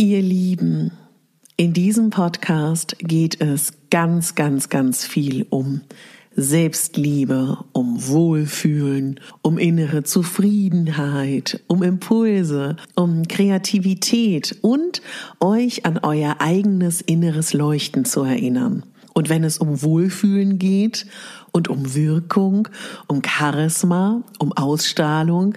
Ihr Lieben, in diesem Podcast geht es ganz, ganz, ganz viel um Selbstliebe, um Wohlfühlen, um innere Zufriedenheit, um Impulse, um Kreativität und euch an euer eigenes inneres Leuchten zu erinnern. Und wenn es um Wohlfühlen geht und um Wirkung, um Charisma, um Ausstrahlung,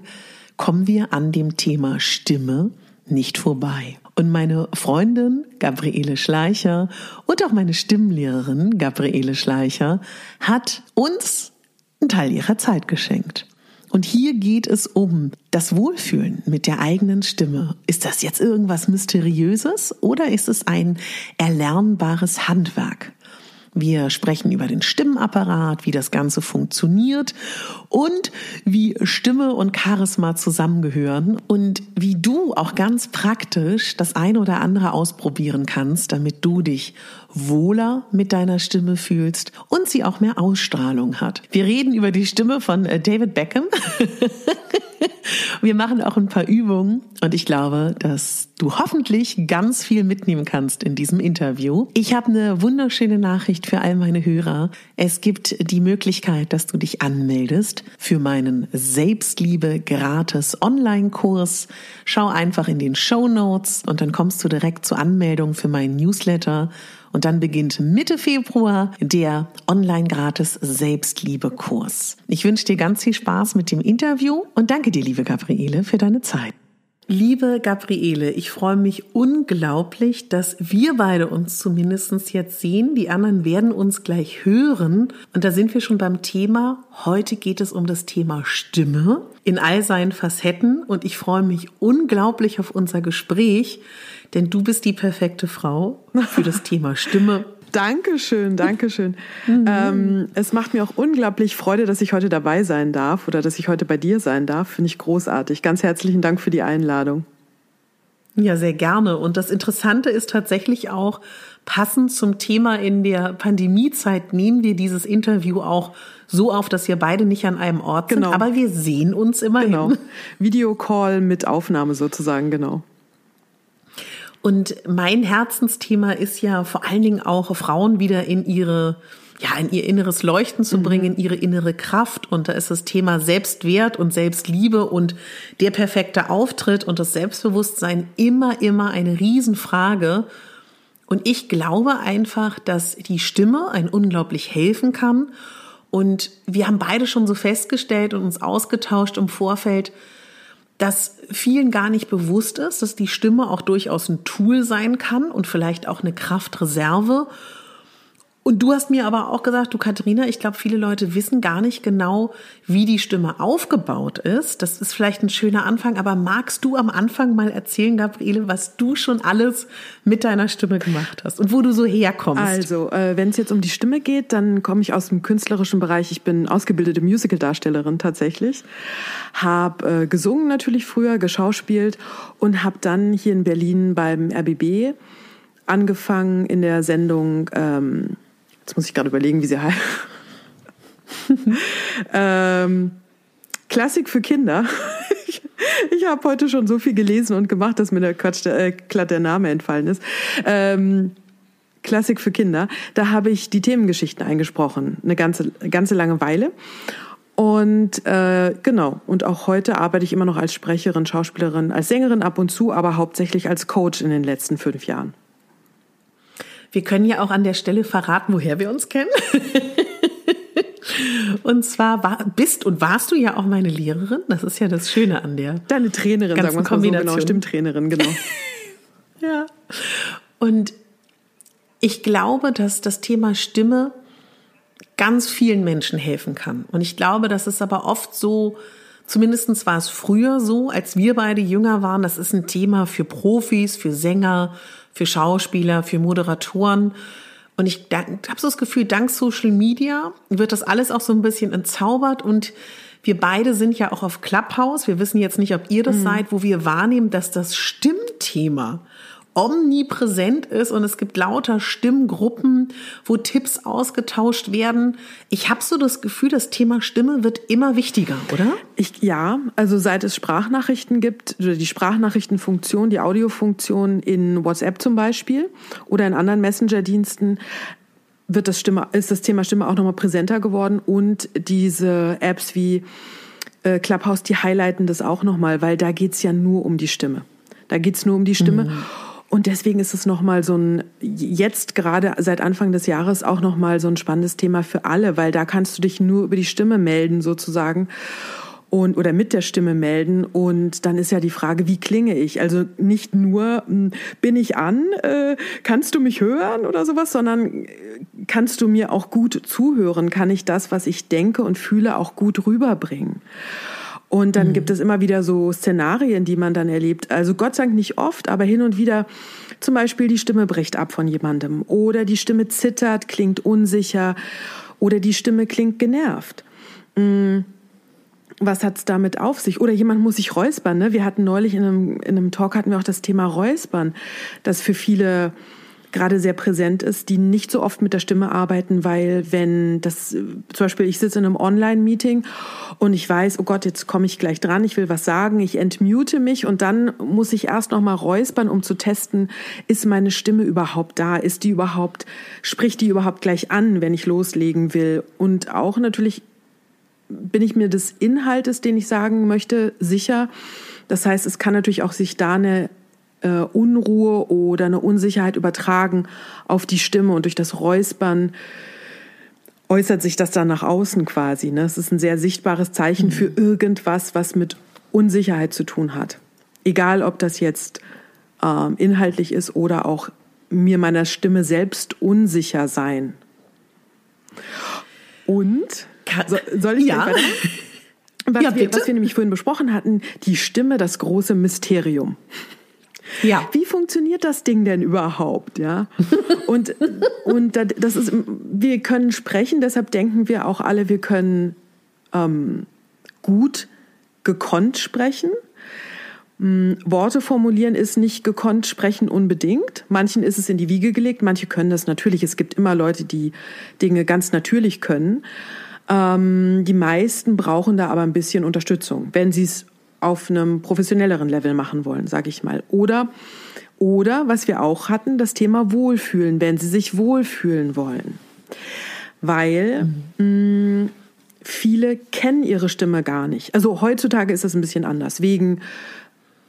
kommen wir an dem Thema Stimme nicht vorbei. Und meine Freundin Gabriele Schleicher und auch meine Stimmlehrerin Gabriele Schleicher hat uns einen Teil ihrer Zeit geschenkt. Und hier geht es um das Wohlfühlen mit der eigenen Stimme. Ist das jetzt irgendwas Mysteriöses oder ist es ein erlernbares Handwerk? Wir sprechen über den Stimmenapparat, wie das Ganze funktioniert und wie Stimme und Charisma zusammengehören und wie du auch ganz praktisch das eine oder andere ausprobieren kannst, damit du dich wohler mit deiner Stimme fühlst und sie auch mehr Ausstrahlung hat. Wir reden über die Stimme von äh, David Beckham. Wir machen auch ein paar Übungen und ich glaube, dass du hoffentlich ganz viel mitnehmen kannst in diesem Interview. Ich habe eine wunderschöne Nachricht für all meine Hörer. Es gibt die Möglichkeit, dass du dich anmeldest für meinen Selbstliebe gratis Online-Kurs. Schau einfach in den Show Notes und dann kommst du direkt zur Anmeldung für meinen Newsletter und dann beginnt Mitte Februar der Online-Gratis Selbstliebe-Kurs. Ich wünsche dir ganz viel Spaß mit dem Interview und danke dir, liebe Gabriele, für deine Zeit. Liebe Gabriele, ich freue mich unglaublich, dass wir beide uns zumindest jetzt sehen. Die anderen werden uns gleich hören. Und da sind wir schon beim Thema. Heute geht es um das Thema Stimme in all seinen Facetten. Und ich freue mich unglaublich auf unser Gespräch, denn du bist die perfekte Frau für das Thema Stimme. Dankeschön, Dankeschön. Mhm. Ähm, es macht mir auch unglaublich Freude, dass ich heute dabei sein darf oder dass ich heute bei dir sein darf. Finde ich großartig. Ganz herzlichen Dank für die Einladung. Ja, sehr gerne. Und das Interessante ist tatsächlich auch, passend zum Thema in der Pandemiezeit nehmen wir dieses Interview auch so auf, dass wir beide nicht an einem Ort genau. sind, aber wir sehen uns immerhin. Genau. Videocall mit Aufnahme sozusagen, genau. Und mein Herzensthema ist ja vor allen Dingen auch Frauen wieder in ihre ja, in ihr inneres Leuchten zu mhm. bringen, in ihre innere Kraft. Und da ist das Thema Selbstwert und Selbstliebe und der perfekte Auftritt und das Selbstbewusstsein immer, immer eine Riesenfrage. Und ich glaube einfach, dass die Stimme ein unglaublich helfen kann. Und wir haben beide schon so festgestellt und uns ausgetauscht im Vorfeld, dass vielen gar nicht bewusst ist, dass die Stimme auch durchaus ein Tool sein kann und vielleicht auch eine Kraftreserve und du hast mir aber auch gesagt, du Katharina, ich glaube, viele Leute wissen gar nicht genau, wie die Stimme aufgebaut ist. Das ist vielleicht ein schöner Anfang, aber magst du am Anfang mal erzählen, Gabriele, was du schon alles mit deiner Stimme gemacht hast und wo du so herkommst? Also, äh, wenn es jetzt um die Stimme geht, dann komme ich aus dem künstlerischen Bereich. Ich bin ausgebildete Musicaldarstellerin tatsächlich, habe äh, gesungen natürlich früher, geschauspielt und habe dann hier in Berlin beim RBB angefangen in der Sendung ähm, Jetzt muss ich gerade überlegen, wie sie heißt. ähm, Klassik für Kinder. ich ich habe heute schon so viel gelesen und gemacht, dass mir der Quatsch, der, äh, glatt der Name entfallen ist. Ähm, Klassik für Kinder. Da habe ich die Themengeschichten eingesprochen, eine ganze, ganze lange Weile. Und äh, genau, und auch heute arbeite ich immer noch als Sprecherin, Schauspielerin, als Sängerin ab und zu, aber hauptsächlich als Coach in den letzten fünf Jahren. Wir können ja auch an der Stelle verraten, woher wir uns kennen. und zwar war, bist und warst du ja auch meine Lehrerin. Das ist ja das Schöne an der. Deine Trainerin, sagen wir mal so, genau, Stimmtrainerin, genau. ja. Und ich glaube, dass das Thema Stimme ganz vielen Menschen helfen kann. Und ich glaube, das ist aber oft so, zumindest war es früher so, als wir beide jünger waren, das ist ein Thema für Profis, für Sänger, für Schauspieler, für Moderatoren. Und ich habe so das Gefühl, dank Social Media wird das alles auch so ein bisschen entzaubert und wir beide sind ja auch auf Clubhouse. Wir wissen jetzt nicht, ob ihr das mhm. seid, wo wir wahrnehmen, dass das Stimmthema omnipräsent ist und es gibt lauter Stimmgruppen, wo Tipps ausgetauscht werden. Ich habe so das Gefühl, das Thema Stimme wird immer wichtiger, oder? Ich, ja, also seit es Sprachnachrichten gibt, die Sprachnachrichtenfunktion, die Audiofunktion in WhatsApp zum Beispiel oder in anderen Messenger-Diensten, wird das Stimme, ist das Thema Stimme auch nochmal präsenter geworden und diese Apps wie äh, Clubhouse, die highlighten das auch nochmal, weil da geht's ja nur um die Stimme. Da geht's nur um die Stimme. Mhm. Und deswegen ist es nochmal so ein, jetzt gerade seit Anfang des Jahres auch nochmal so ein spannendes Thema für alle, weil da kannst du dich nur über die Stimme melden sozusagen und oder mit der Stimme melden und dann ist ja die Frage, wie klinge ich? Also nicht nur hm, bin ich an, äh, kannst du mich hören oder sowas, sondern äh, kannst du mir auch gut zuhören? Kann ich das, was ich denke und fühle, auch gut rüberbringen? Und dann mhm. gibt es immer wieder so Szenarien, die man dann erlebt. Also Gott sei Dank nicht oft, aber hin und wieder zum Beispiel die Stimme bricht ab von jemandem oder die Stimme zittert, klingt unsicher oder die Stimme klingt genervt. Mhm. Was hat's damit auf sich? Oder jemand muss sich räuspern. Ne? Wir hatten neulich in einem, in einem Talk hatten wir auch das Thema Räuspern, das für viele gerade sehr präsent ist, die nicht so oft mit der Stimme arbeiten, weil wenn das, zum Beispiel ich sitze in einem Online-Meeting und ich weiß, oh Gott, jetzt komme ich gleich dran, ich will was sagen, ich entmute mich und dann muss ich erst noch mal räuspern, um zu testen, ist meine Stimme überhaupt da, ist die überhaupt, spricht die überhaupt gleich an, wenn ich loslegen will und auch natürlich bin ich mir des Inhaltes, den ich sagen möchte, sicher. Das heißt, es kann natürlich auch sich da eine äh, Unruhe oder eine Unsicherheit übertragen auf die Stimme und durch das Räuspern äußert sich das dann nach außen quasi. Ne? Es ist ein sehr sichtbares Zeichen mhm. für irgendwas, was mit Unsicherheit zu tun hat. Egal, ob das jetzt äh, inhaltlich ist oder auch mir meiner Stimme selbst unsicher sein. Und so, soll ich ja. Was, ja, wir, was wir nämlich vorhin besprochen hatten, die Stimme, das große Mysterium. Ja. Wie funktioniert das Ding denn überhaupt, ja? Und, und das ist, wir können sprechen, deshalb denken wir auch alle, wir können ähm, gut gekonnt sprechen. Hm, Worte formulieren ist nicht gekonnt sprechen unbedingt. Manchen ist es in die Wiege gelegt, manche können das natürlich. Es gibt immer Leute, die Dinge ganz natürlich können. Ähm, die meisten brauchen da aber ein bisschen Unterstützung, wenn sie es auf einem professionelleren Level machen wollen, sage ich mal. Oder oder was wir auch hatten, das Thema Wohlfühlen, wenn sie sich wohlfühlen wollen. Weil mhm. mh, viele kennen ihre Stimme gar nicht. Also heutzutage ist das ein bisschen anders, wegen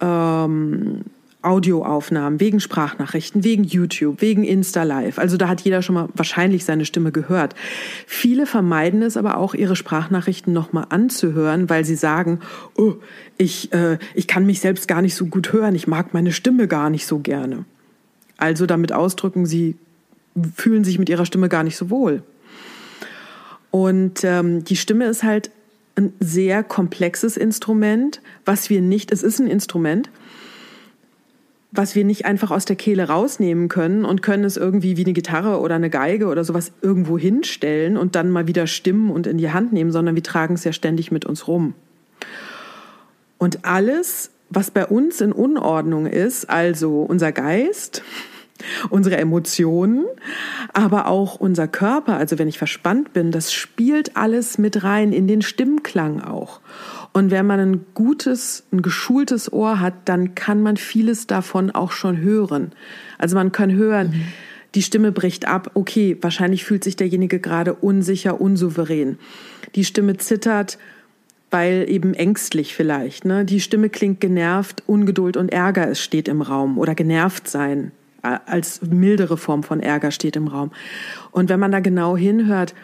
ähm, Audioaufnahmen, wegen Sprachnachrichten, wegen YouTube, wegen Insta Live. Also da hat jeder schon mal wahrscheinlich seine Stimme gehört. Viele vermeiden es aber auch, ihre Sprachnachrichten nochmal anzuhören, weil sie sagen, oh, ich, äh, ich kann mich selbst gar nicht so gut hören, ich mag meine Stimme gar nicht so gerne. Also damit ausdrücken, sie fühlen sich mit ihrer Stimme gar nicht so wohl. Und ähm, die Stimme ist halt ein sehr komplexes Instrument, was wir nicht, es ist ein Instrument, was wir nicht einfach aus der Kehle rausnehmen können und können es irgendwie wie eine Gitarre oder eine Geige oder sowas irgendwo hinstellen und dann mal wieder stimmen und in die Hand nehmen, sondern wir tragen es ja ständig mit uns rum. Und alles, was bei uns in Unordnung ist, also unser Geist, unsere Emotionen, aber auch unser Körper. Also wenn ich verspannt bin, das spielt alles mit rein in den Stimmklang auch. Und wenn man ein gutes, ein geschultes Ohr hat, dann kann man vieles davon auch schon hören. Also man kann hören, mhm. die Stimme bricht ab. Okay, wahrscheinlich fühlt sich derjenige gerade unsicher, unsouverän. Die Stimme zittert, weil eben ängstlich vielleicht. Ne? Die Stimme klingt genervt, Ungeduld und Ärger es steht im Raum oder genervt sein als mildere Form von Ärger steht im Raum. Und wenn man da genau hinhört,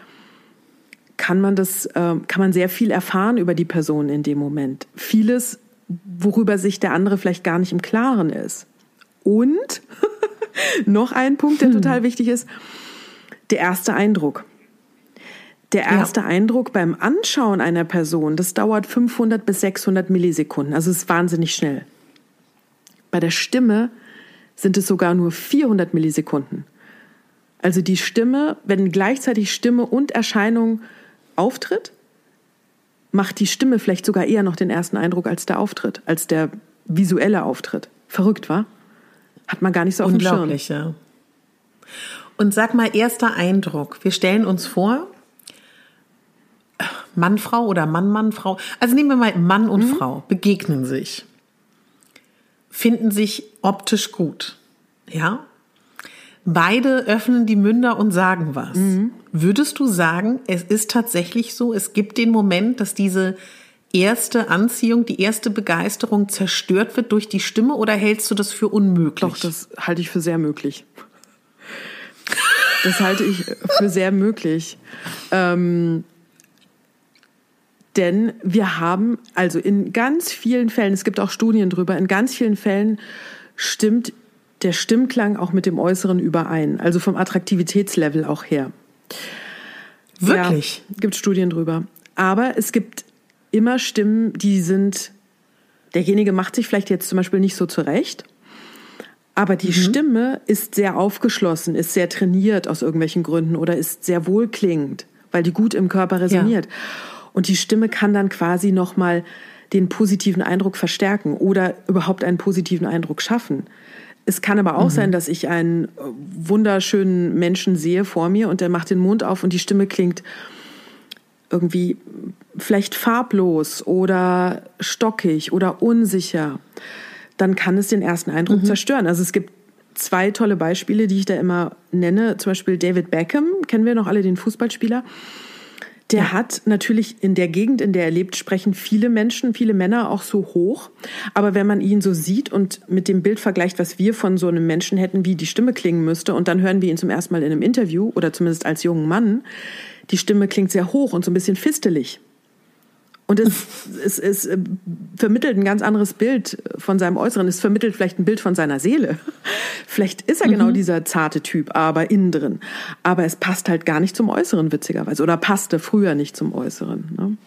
kann man das, äh, kann man sehr viel erfahren über die Person in dem Moment. Vieles, worüber sich der andere vielleicht gar nicht im Klaren ist. Und noch ein Punkt, der hm. total wichtig ist, der erste Eindruck. Der erste ja. Eindruck beim Anschauen einer Person, das dauert 500 bis 600 Millisekunden, also ist wahnsinnig schnell. Bei der Stimme sind es sogar nur 400 Millisekunden. Also die Stimme, wenn gleichzeitig Stimme und Erscheinung auftritt, macht die Stimme vielleicht sogar eher noch den ersten Eindruck als der Auftritt, als der visuelle Auftritt. Verrückt, war? Hat man gar nicht so auf dem Schirm. Unglaublich, ja. Und sag mal, erster Eindruck. Wir stellen uns vor, Mann, Frau oder Mann, Mann, Frau. Also nehmen wir mal Mann und mhm. Frau begegnen sich finden sich optisch gut. Ja? Beide öffnen die Münder und sagen was. Mhm. Würdest du sagen, es ist tatsächlich so, es gibt den Moment, dass diese erste Anziehung, die erste Begeisterung zerstört wird durch die Stimme oder hältst du das für unmöglich? Doch, das halte ich für sehr möglich. Das halte ich für sehr möglich. Ähm, denn wir haben, also in ganz vielen Fällen, es gibt auch Studien drüber, in ganz vielen Fällen stimmt der Stimmklang auch mit dem Äußeren überein, also vom Attraktivitätslevel auch her. Wirklich? Ja, gibt Studien drüber. Aber es gibt immer Stimmen, die sind, derjenige macht sich vielleicht jetzt zum Beispiel nicht so zurecht, aber die mhm. Stimme ist sehr aufgeschlossen, ist sehr trainiert aus irgendwelchen Gründen oder ist sehr wohlklingend, weil die gut im Körper resoniert. Ja. Und die Stimme kann dann quasi nochmal den positiven Eindruck verstärken oder überhaupt einen positiven Eindruck schaffen. Es kann aber auch mhm. sein, dass ich einen wunderschönen Menschen sehe vor mir und der macht den Mund auf und die Stimme klingt irgendwie vielleicht farblos oder stockig oder unsicher. Dann kann es den ersten Eindruck mhm. zerstören. Also es gibt zwei tolle Beispiele, die ich da immer nenne. Zum Beispiel David Beckham, kennen wir noch alle den Fußballspieler. Der ja. hat natürlich in der Gegend, in der er lebt, sprechen viele Menschen, viele Männer auch so hoch. Aber wenn man ihn so sieht und mit dem Bild vergleicht, was wir von so einem Menschen hätten, wie die Stimme klingen müsste, und dann hören wir ihn zum ersten Mal in einem Interview oder zumindest als jungen Mann, die Stimme klingt sehr hoch und so ein bisschen fistelig. Und es, es, es äh, vermittelt ein ganz anderes Bild von seinem Äußeren. Es vermittelt vielleicht ein Bild von seiner Seele. Vielleicht ist er genau mhm. genau dieser zarte Typ, aber innen drin. Aber es passt halt gar nicht zum Äußeren, witzigerweise. Oder passte früher nicht zum Äußeren. Ne?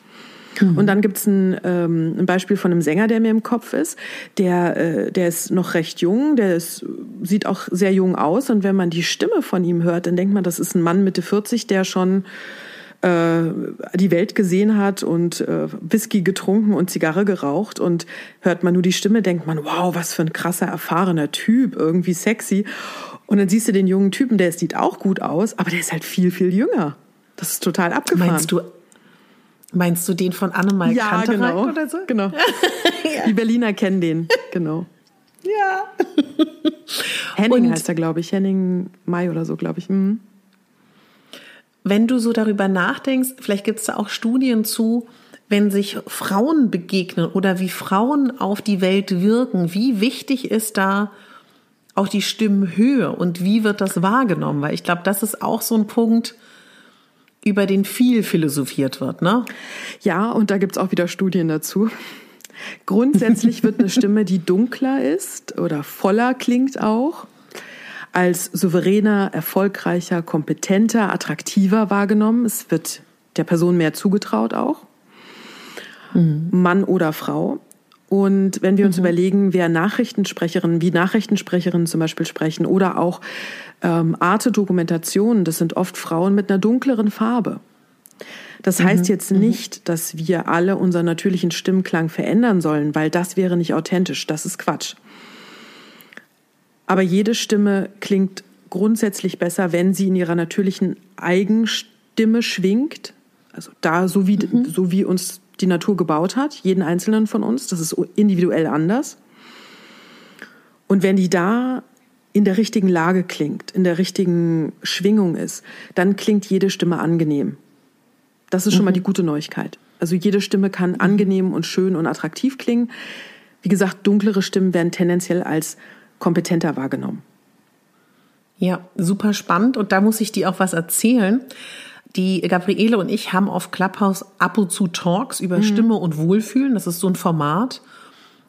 Mhm. Und dann gibt's ein, ähm, ein Beispiel von einem Sänger, der mir im Kopf ist. Der, äh, der ist noch recht jung, der ist, sieht auch sehr jung aus. Und wenn man die Stimme von ihm hört, dann denkt man, das ist ein Mann Mitte 40, der schon die Welt gesehen hat und äh, Whisky getrunken und Zigarre geraucht und hört man nur die Stimme, denkt man, wow, was für ein krasser, erfahrener Typ, irgendwie sexy. Und dann siehst du den jungen Typen, der sieht auch gut aus, aber der ist halt viel, viel jünger. Das ist total abgefahren. Meinst du, meinst du den von Annemal ja, Kantereit genau, oder so? Genau. ja. Die Berliner kennen den, genau. Ja. Henning und heißt er, glaube ich. Henning Mai oder so, glaube ich. Mhm wenn du so darüber nachdenkst, vielleicht gibt es da auch Studien zu, wenn sich Frauen begegnen oder wie Frauen auf die Welt wirken, wie wichtig ist da auch die Stimmenhöhe und wie wird das wahrgenommen? Weil ich glaube, das ist auch so ein Punkt, über den viel philosophiert wird, ne? Ja, und da gibt es auch wieder Studien dazu. Grundsätzlich wird eine Stimme, die dunkler ist oder voller klingt auch, als souveräner, erfolgreicher, kompetenter, attraktiver wahrgenommen. Es wird der Person mehr zugetraut auch. Mhm. Mann oder Frau. Und wenn wir uns mhm. überlegen, wer Nachrichtensprecherinnen, wie Nachrichtensprecherinnen zum Beispiel sprechen oder auch ähm, Arte-Dokumentationen, das sind oft Frauen mit einer dunkleren Farbe. Das mhm. heißt jetzt mhm. nicht, dass wir alle unseren natürlichen Stimmklang verändern sollen, weil das wäre nicht authentisch. Das ist Quatsch. Aber jede Stimme klingt grundsätzlich besser, wenn sie in ihrer natürlichen Eigenstimme schwingt. Also da, so wie, mhm. so wie uns die Natur gebaut hat, jeden einzelnen von uns. Das ist individuell anders. Und wenn die da in der richtigen Lage klingt, in der richtigen Schwingung ist, dann klingt jede Stimme angenehm. Das ist schon mhm. mal die gute Neuigkeit. Also jede Stimme kann mhm. angenehm und schön und attraktiv klingen. Wie gesagt, dunklere Stimmen werden tendenziell als kompetenter wahrgenommen. Ja, super spannend. Und da muss ich dir auch was erzählen. Die Gabriele und ich haben auf Clubhouse ab und zu Talks über mhm. Stimme und Wohlfühlen. Das ist so ein Format.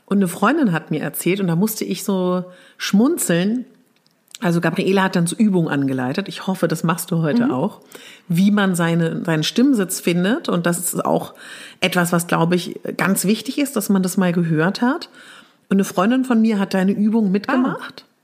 Und eine Freundin hat mir erzählt, und da musste ich so schmunzeln. Also Gabriele hat dann so Übungen angeleitet. Ich hoffe, das machst du heute mhm. auch, wie man seine, seinen Stimmsitz findet. Und das ist auch etwas, was, glaube ich, ganz wichtig ist, dass man das mal gehört hat. Und eine Freundin von mir hat deine Übung mitgemacht. Ah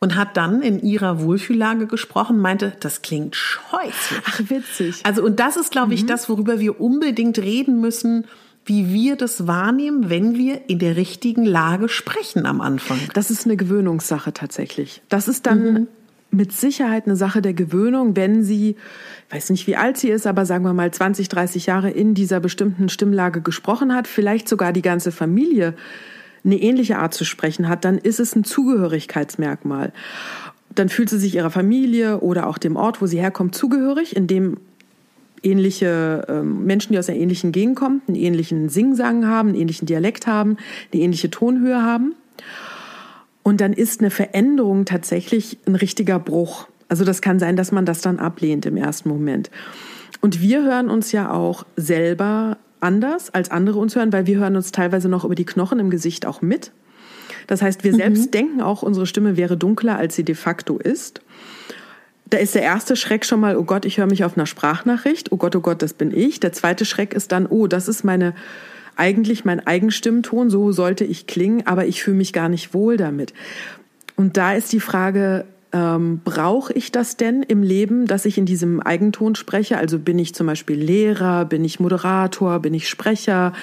und hat dann in ihrer Wohlfühllage gesprochen, meinte, das klingt scheußlich. Ach, witzig. Also, und das ist, glaube ich, mhm. das, worüber wir unbedingt reden müssen, wie wir das wahrnehmen, wenn wir in der richtigen Lage sprechen am Anfang. Das ist eine Gewöhnungssache tatsächlich. Das ist dann mhm. mit Sicherheit eine Sache der Gewöhnung, wenn sie, weiß nicht, wie alt sie ist, aber sagen wir mal 20, 30 Jahre in dieser bestimmten Stimmlage gesprochen hat, vielleicht sogar die ganze Familie eine ähnliche Art zu sprechen hat, dann ist es ein Zugehörigkeitsmerkmal. Dann fühlt sie sich ihrer Familie oder auch dem Ort, wo sie herkommt, zugehörig, in dem ähnliche ähm, Menschen, die aus einer ähnlichen Gegend kommen, einen ähnlichen Singsang haben, einen ähnlichen Dialekt haben, eine ähnliche Tonhöhe haben. Und dann ist eine Veränderung tatsächlich ein richtiger Bruch. Also das kann sein, dass man das dann ablehnt im ersten Moment. Und wir hören uns ja auch selber anders als andere uns hören, weil wir hören uns teilweise noch über die Knochen im Gesicht auch mit. Das heißt, wir mhm. selbst denken auch, unsere Stimme wäre dunkler, als sie de facto ist. Da ist der erste Schreck schon mal, oh Gott, ich höre mich auf einer Sprachnachricht. Oh Gott, oh Gott, das bin ich. Der zweite Schreck ist dann, oh, das ist meine eigentlich mein Eigenstimmton, so sollte ich klingen, aber ich fühle mich gar nicht wohl damit. Und da ist die Frage, ähm, brauche ich das denn im Leben, dass ich in diesem Eigenton spreche? Also bin ich zum Beispiel Lehrer, bin ich Moderator, bin ich Sprecher,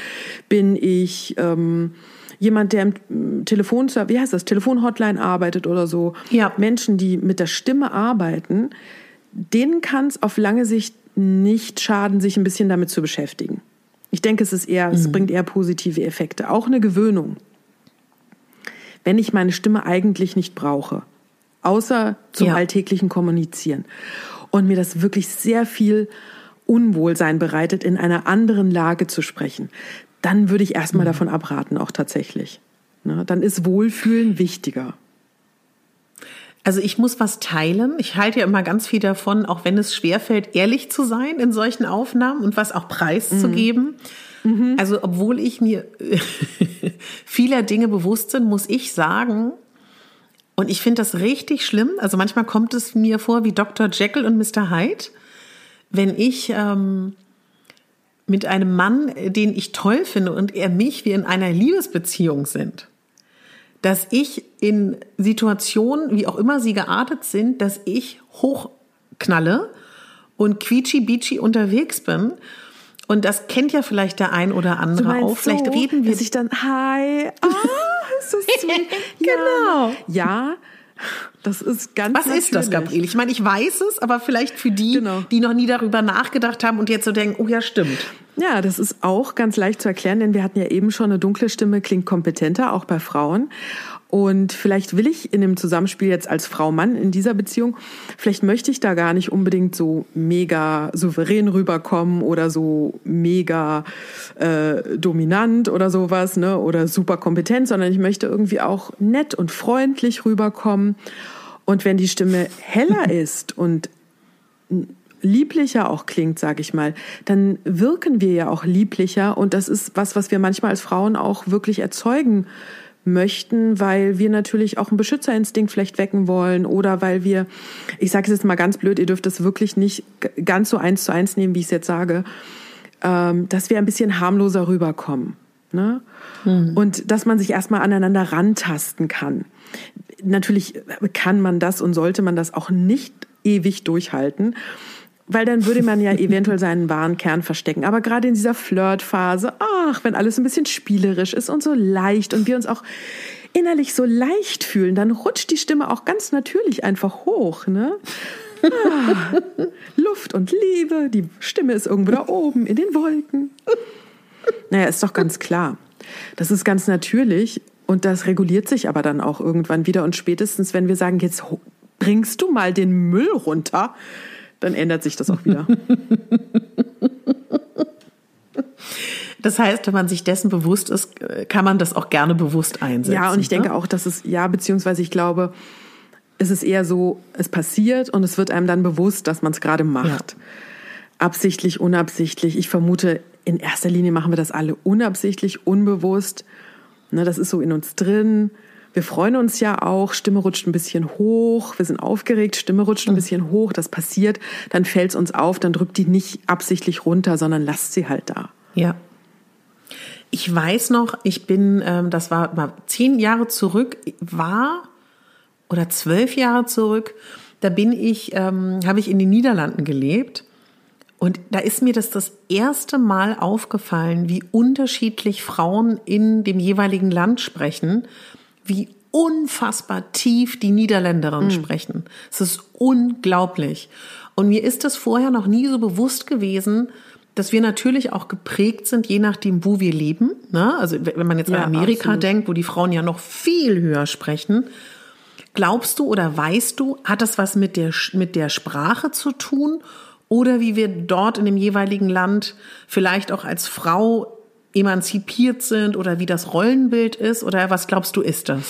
bin ich ähm, jemand, der im Telefon, wie heißt das, Telefonhotline arbeitet oder so? Ja. Menschen, die mit der Stimme arbeiten, denen kann es auf lange Sicht nicht schaden, sich ein bisschen damit zu beschäftigen. Ich denke, es ist eher, mhm. es bringt eher positive Effekte. Auch eine Gewöhnung. Wenn ich meine Stimme eigentlich nicht brauche außer zum ja. alltäglichen Kommunizieren. Und mir das wirklich sehr viel Unwohlsein bereitet, in einer anderen Lage zu sprechen. Dann würde ich erstmal mhm. davon abraten, auch tatsächlich. Ne? Dann ist Wohlfühlen wichtiger. Also ich muss was teilen. Ich halte ja immer ganz viel davon, auch wenn es schwerfällt, ehrlich zu sein in solchen Aufnahmen und was auch preiszugeben. Mhm. Mhm. Also obwohl ich mir vieler Dinge bewusst bin, muss ich sagen, und ich finde das richtig schlimm. Also manchmal kommt es mir vor wie Dr. Jekyll und Mr. Hyde, wenn ich ähm, mit einem Mann, den ich toll finde und er mich, wie in einer Liebesbeziehung sind, dass ich in Situationen, wie auch immer sie geartet sind, dass ich hochknalle und quietschi-bietschi unterwegs bin. Und das kennt ja vielleicht der ein oder andere auch. Vielleicht so, reden wir. Dass ich dann, hi, ah ist das sweet. genau. Ja, das ist ganz Was natürlich. ist das, Gabriele? Ich meine, ich weiß es, aber vielleicht für die, genau. die noch nie darüber nachgedacht haben und jetzt so denken, oh ja, stimmt. Ja, das ist auch ganz leicht zu erklären, denn wir hatten ja eben schon eine dunkle Stimme, klingt kompetenter, auch bei Frauen. Und vielleicht will ich in dem Zusammenspiel jetzt als Frau Mann in dieser Beziehung, vielleicht möchte ich da gar nicht unbedingt so mega souverän rüberkommen oder so mega äh, dominant oder sowas, ne? Oder super kompetent, sondern ich möchte irgendwie auch nett und freundlich rüberkommen. Und wenn die Stimme heller ist und lieblicher auch klingt, sag ich mal, dann wirken wir ja auch lieblicher und das ist was, was wir manchmal als Frauen auch wirklich erzeugen möchten, weil wir natürlich auch einen Beschützerinstinkt vielleicht wecken wollen oder weil wir, ich sage es jetzt mal ganz blöd, ihr dürft das wirklich nicht ganz so eins zu eins nehmen, wie ich es jetzt sage, ähm, dass wir ein bisschen harmloser rüberkommen. Ne? Mhm. Und dass man sich erstmal aneinander rantasten kann. Natürlich kann man das und sollte man das auch nicht ewig durchhalten weil dann würde man ja eventuell seinen wahren Kern verstecken. Aber gerade in dieser Flirtphase, ach, wenn alles ein bisschen spielerisch ist und so leicht und wir uns auch innerlich so leicht fühlen, dann rutscht die Stimme auch ganz natürlich einfach hoch, ne? Ah, Luft und Liebe, die Stimme ist irgendwo da oben in den Wolken. Naja, ist doch ganz klar. Das ist ganz natürlich und das reguliert sich aber dann auch irgendwann wieder. Und spätestens, wenn wir sagen, jetzt bringst du mal den Müll runter, dann ändert sich das auch wieder. Das heißt, wenn man sich dessen bewusst ist, kann man das auch gerne bewusst einsetzen. Ja, und ich denke ne? auch, dass es, ja, beziehungsweise ich glaube, es ist eher so, es passiert und es wird einem dann bewusst, dass man es gerade macht. Ja. Absichtlich, unabsichtlich. Ich vermute, in erster Linie machen wir das alle unabsichtlich, unbewusst. Ne, das ist so in uns drin. Wir freuen uns ja auch, Stimme rutscht ein bisschen hoch, wir sind aufgeregt, Stimme rutscht ein bisschen hoch, das passiert, dann fällt es uns auf, dann drückt die nicht absichtlich runter, sondern lasst sie halt da. Ja. Ich weiß noch, ich bin, ähm, das war mal zehn Jahre zurück, war oder zwölf Jahre zurück, da bin ich, ähm, habe ich in den Niederlanden gelebt. Und da ist mir das das erste Mal aufgefallen, wie unterschiedlich Frauen in dem jeweiligen Land sprechen wie unfassbar tief die Niederländerinnen mhm. sprechen. Es ist unglaublich. Und mir ist das vorher noch nie so bewusst gewesen, dass wir natürlich auch geprägt sind, je nachdem, wo wir leben. Ne? Also wenn man jetzt ja, an Amerika absolut. denkt, wo die Frauen ja noch viel höher sprechen. Glaubst du oder weißt du, hat das was mit der, mit der Sprache zu tun? Oder wie wir dort in dem jeweiligen Land vielleicht auch als Frau emanzipiert sind oder wie das Rollenbild ist? Oder was glaubst du, ist das?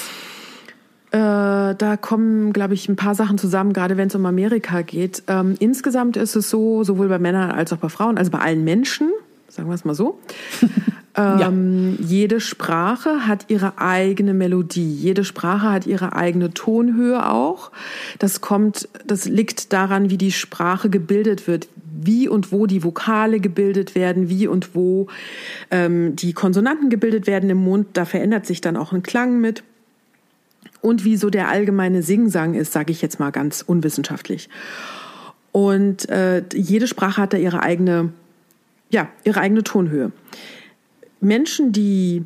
Äh, da kommen, glaube ich, ein paar Sachen zusammen, gerade wenn es um Amerika geht. Ähm, insgesamt ist es so, sowohl bei Männern als auch bei Frauen, also bei allen Menschen, sagen wir es mal so. ähm, ja. Jede Sprache hat ihre eigene Melodie. Jede Sprache hat ihre eigene Tonhöhe auch. Das kommt, das liegt daran, wie die Sprache gebildet wird, wie und wo die Vokale gebildet werden, wie und wo ähm, die Konsonanten gebildet werden im Mund. Da verändert sich dann auch ein Klang mit. Und wie so der allgemeine Singsang ist, sage ich jetzt mal ganz unwissenschaftlich. Und äh, jede Sprache hat da ihre eigene, ja, ihre eigene Tonhöhe. Menschen, die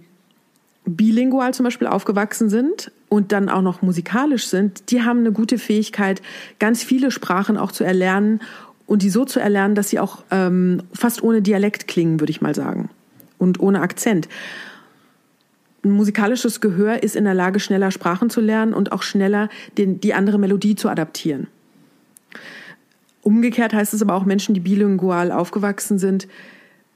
bilingual zum Beispiel aufgewachsen sind und dann auch noch musikalisch sind, die haben eine gute Fähigkeit, ganz viele Sprachen auch zu erlernen und die so zu erlernen, dass sie auch ähm, fast ohne Dialekt klingen, würde ich mal sagen. Und ohne Akzent. Ein musikalisches Gehör ist in der Lage, schneller Sprachen zu lernen und auch schneller den, die andere Melodie zu adaptieren. Umgekehrt heißt es aber auch, Menschen, die bilingual aufgewachsen sind,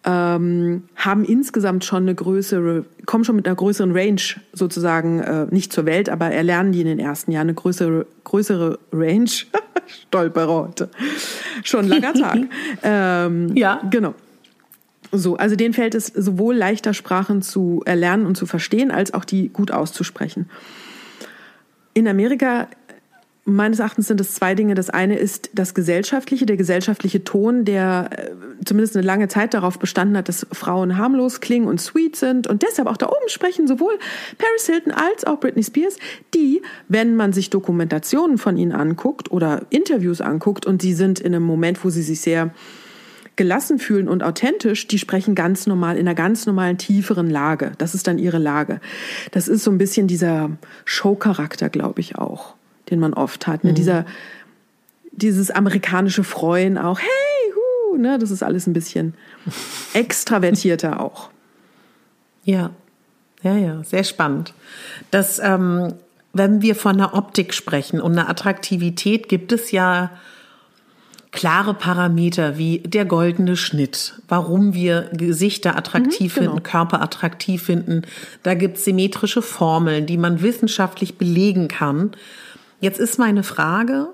ähm, haben insgesamt schon eine größere, kommen schon mit einer größeren Range sozusagen, äh, nicht zur Welt, aber erlernen die in den ersten Jahren eine größere, größere Range. Stolperer heute. Schon langer Tag. ähm, ja. Genau. So, also denen fällt es sowohl leichter, Sprachen zu erlernen und zu verstehen, als auch die gut auszusprechen. In Amerika Meines Erachtens sind es zwei Dinge. Das eine ist das gesellschaftliche, der gesellschaftliche Ton, der äh, zumindest eine lange Zeit darauf bestanden hat, dass Frauen harmlos klingen und sweet sind und deshalb auch da oben sprechen, sowohl Paris Hilton als auch Britney Spears, die, wenn man sich Dokumentationen von ihnen anguckt oder Interviews anguckt und sie sind in einem Moment, wo sie sich sehr gelassen fühlen und authentisch, die sprechen ganz normal in einer ganz normalen tieferen Lage. Das ist dann ihre Lage. Das ist so ein bisschen dieser Showcharakter, glaube ich auch den man oft hat. Ne? Mhm. Dieser, dieses amerikanische Freuen auch, hey, hu, ne? das ist alles ein bisschen extravertierter auch. Ja, ja, ja, sehr spannend. Das, ähm, wenn wir von der Optik sprechen und einer Attraktivität, gibt es ja klare Parameter wie der goldene Schnitt, warum wir Gesichter attraktiv mhm, genau. finden, Körper attraktiv finden. Da gibt es symmetrische Formeln, die man wissenschaftlich belegen kann. Jetzt ist meine Frage,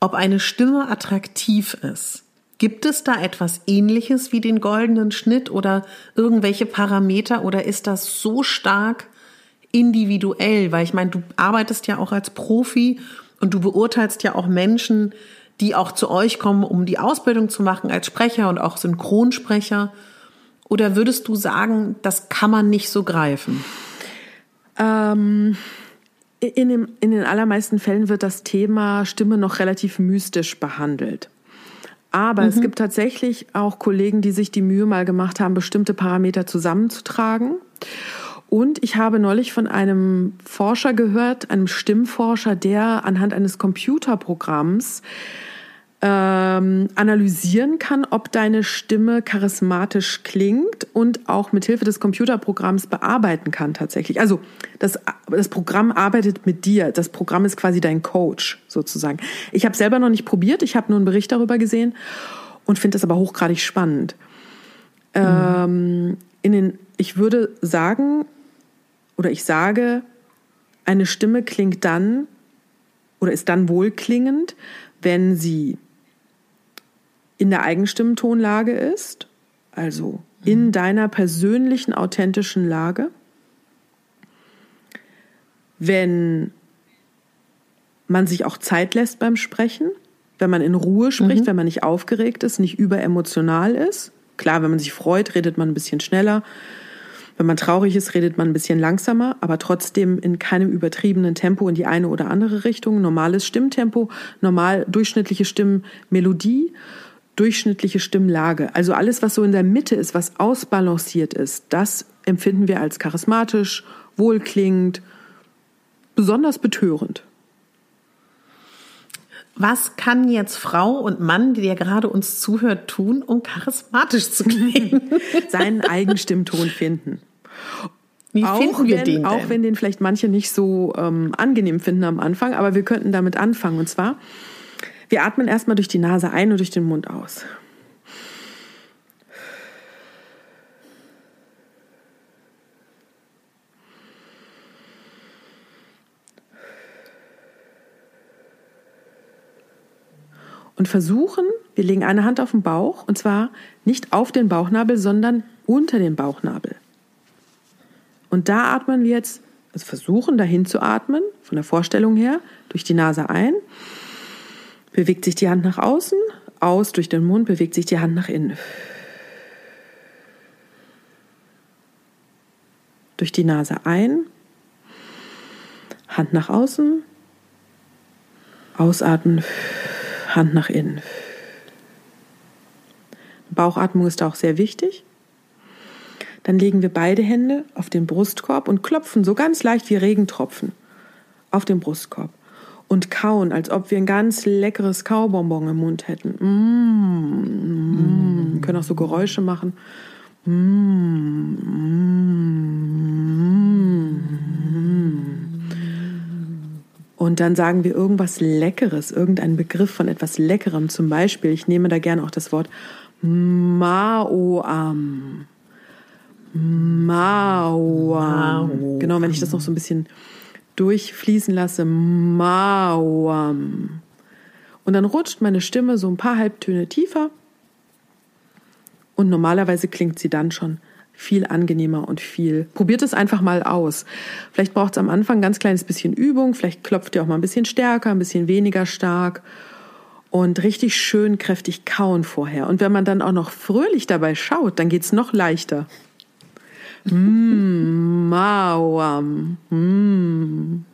ob eine Stimme attraktiv ist. Gibt es da etwas Ähnliches wie den goldenen Schnitt oder irgendwelche Parameter oder ist das so stark individuell? Weil ich meine, du arbeitest ja auch als Profi und du beurteilst ja auch Menschen, die auch zu euch kommen, um die Ausbildung zu machen als Sprecher und auch Synchronsprecher. Oder würdest du sagen, das kann man nicht so greifen? Ähm in, in den allermeisten Fällen wird das Thema Stimme noch relativ mystisch behandelt. Aber mhm. es gibt tatsächlich auch Kollegen, die sich die Mühe mal gemacht haben, bestimmte Parameter zusammenzutragen. Und ich habe neulich von einem Forscher gehört, einem Stimmforscher, der anhand eines Computerprogramms ähm, analysieren kann, ob deine Stimme charismatisch klingt und auch mit Hilfe des Computerprogramms bearbeiten kann tatsächlich. Also das, das Programm arbeitet mit dir. Das Programm ist quasi dein Coach sozusagen. Ich habe selber noch nicht probiert. Ich habe nur einen Bericht darüber gesehen und finde das aber hochgradig spannend. Mhm. Ähm, in den, ich würde sagen oder ich sage, eine Stimme klingt dann oder ist dann wohlklingend, wenn sie in der Eigenstimmentonlage ist, also in mhm. deiner persönlichen, authentischen Lage. Wenn man sich auch Zeit lässt beim Sprechen, wenn man in Ruhe spricht, mhm. wenn man nicht aufgeregt ist, nicht überemotional ist. Klar, wenn man sich freut, redet man ein bisschen schneller. Wenn man traurig ist, redet man ein bisschen langsamer, aber trotzdem in keinem übertriebenen Tempo in die eine oder andere Richtung. Normales Stimmtempo, normal durchschnittliche Stimmmelodie durchschnittliche Stimmlage. Also alles, was so in der Mitte ist, was ausbalanciert ist, das empfinden wir als charismatisch, wohlklingend, besonders betörend. Was kann jetzt Frau und Mann, die ja gerade uns zuhört, tun, um charismatisch zu klingen? Seinen Eigenstimmton finden. Wie auch finden wir wenn, den denn? Auch wenn den vielleicht manche nicht so ähm, angenehm finden am Anfang, aber wir könnten damit anfangen. Und zwar wir atmen erstmal durch die Nase ein und durch den Mund aus. Und versuchen, wir legen eine Hand auf den Bauch und zwar nicht auf den Bauchnabel, sondern unter den Bauchnabel. Und da atmen wir jetzt, also versuchen dahin zu atmen, von der Vorstellung her, durch die Nase ein bewegt sich die Hand nach außen, aus durch den Mund bewegt sich die Hand nach innen. Durch die Nase ein, Hand nach außen, ausatmen, Hand nach innen. Bauchatmung ist auch sehr wichtig. Dann legen wir beide Hände auf den Brustkorb und klopfen so ganz leicht wie Regentropfen auf den Brustkorb und kauen, als ob wir ein ganz leckeres Kaubonbon im Mund hätten. Mm, mm. Können auch so Geräusche machen. Mm, mm. Und dann sagen wir irgendwas Leckeres, irgendeinen Begriff von etwas Leckerem. Zum Beispiel, ich nehme da gerne auch das Wort Maoam. Maoam. Genau, wenn ich das noch so ein bisschen durchfließen lasse. Mauam. Und dann rutscht meine Stimme so ein paar Halbtöne tiefer. Und normalerweise klingt sie dann schon viel angenehmer und viel. Probiert es einfach mal aus. Vielleicht braucht es am Anfang ein ganz kleines bisschen Übung. Vielleicht klopft ihr auch mal ein bisschen stärker, ein bisschen weniger stark. Und richtig schön kräftig kauen vorher. Und wenn man dann auch noch fröhlich dabei schaut, dann geht es noch leichter. Mm, Mauam. Mm.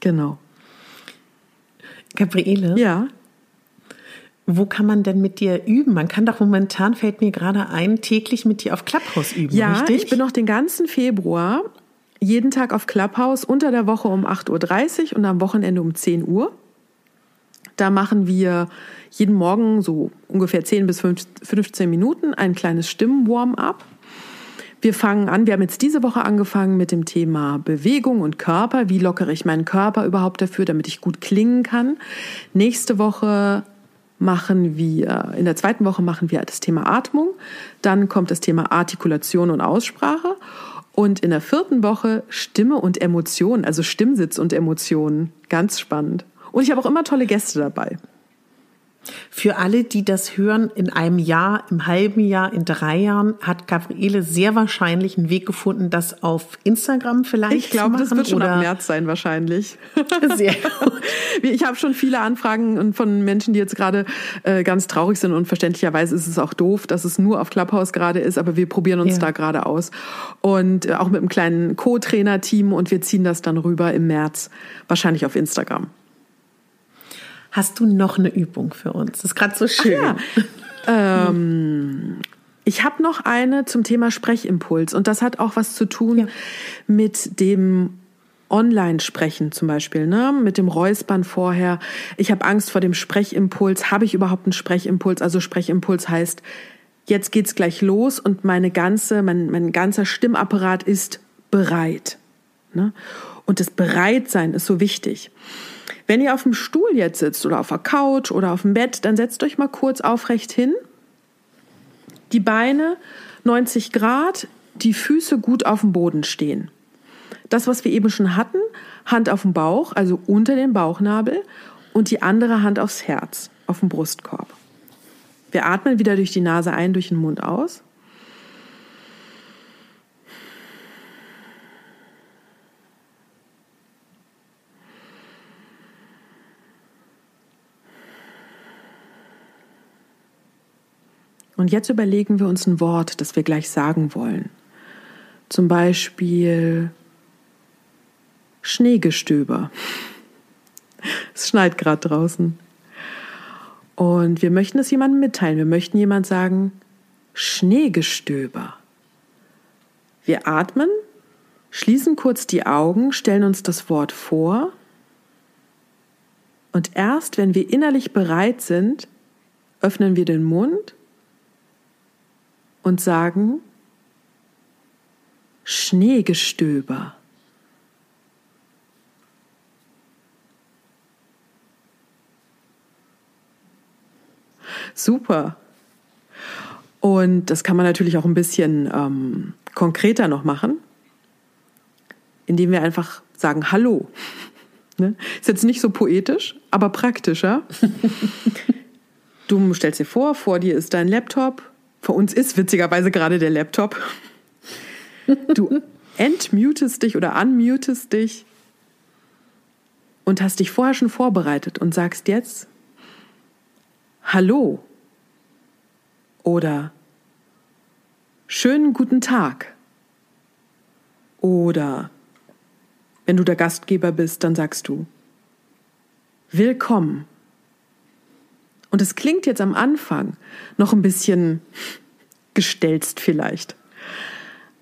Genau. Gabriele? Ja. Wo kann man denn mit dir üben? Man kann doch momentan, fällt mir gerade ein, täglich mit dir auf Clubhouse üben, ja, richtig? ich bin noch den ganzen Februar jeden Tag auf Clubhouse, unter der Woche um 8.30 Uhr und am Wochenende um 10 Uhr. Da machen wir jeden Morgen so ungefähr 10 bis 15 Minuten ein kleines Stimmen-Warm-up. Wir fangen an, wir haben jetzt diese Woche angefangen mit dem Thema Bewegung und Körper. Wie lockere ich meinen Körper überhaupt dafür, damit ich gut klingen kann? Nächste Woche machen wir, in der zweiten Woche machen wir das Thema Atmung. Dann kommt das Thema Artikulation und Aussprache. Und in der vierten Woche Stimme und Emotionen, also Stimmsitz und Emotionen. Ganz spannend. Und ich habe auch immer tolle Gäste dabei. Für alle, die das hören, in einem Jahr, im halben Jahr, in drei Jahren, hat Gabriele sehr wahrscheinlich einen Weg gefunden, das auf Instagram vielleicht Ich glaube, das wird schon ab März sein wahrscheinlich. Sehr gut. Ich habe schon viele Anfragen von Menschen, die jetzt gerade äh, ganz traurig sind und verständlicherweise ist es auch doof, dass es nur auf Clubhouse gerade ist, aber wir probieren uns ja. da gerade aus. Und äh, auch mit einem kleinen Co-Trainer-Team und wir ziehen das dann rüber im März, wahrscheinlich auf Instagram. Hast du noch eine Übung für uns? Das ist gerade so schön. Ja. ähm, ich habe noch eine zum Thema Sprechimpuls und das hat auch was zu tun ja. mit dem Online-Sprechen zum Beispiel, ne? mit dem Räuspern vorher. Ich habe Angst vor dem Sprechimpuls. Habe ich überhaupt einen Sprechimpuls? Also Sprechimpuls heißt, jetzt geht's gleich los und meine ganze, mein, mein ganzer Stimmapparat ist bereit. Ne? Und das Bereitsein ist so wichtig. Wenn ihr auf dem Stuhl jetzt sitzt oder auf der Couch oder auf dem Bett, dann setzt euch mal kurz aufrecht hin. Die Beine 90 Grad, die Füße gut auf dem Boden stehen. Das, was wir eben schon hatten, Hand auf dem Bauch, also unter dem Bauchnabel und die andere Hand aufs Herz, auf dem Brustkorb. Wir atmen wieder durch die Nase ein, durch den Mund aus. Und jetzt überlegen wir uns ein Wort, das wir gleich sagen wollen. Zum Beispiel Schneegestöber. Es schneit gerade draußen. Und wir möchten es jemandem mitteilen. Wir möchten jemand sagen, Schneegestöber. Wir atmen, schließen kurz die Augen, stellen uns das Wort vor. Und erst wenn wir innerlich bereit sind, öffnen wir den Mund und sagen Schneegestöber. Super. Und das kann man natürlich auch ein bisschen ähm, konkreter noch machen, indem wir einfach sagen Hallo. Ne? Ist jetzt nicht so poetisch, aber praktischer. du stellst dir vor, vor dir ist dein Laptop vor uns ist witzigerweise gerade der Laptop. Du entmutest dich oder unmutest dich und hast dich vorher schon vorbereitet und sagst jetzt Hallo oder schönen guten Tag oder wenn du der Gastgeber bist, dann sagst du Willkommen. Und es klingt jetzt am Anfang noch ein bisschen gestelzt vielleicht.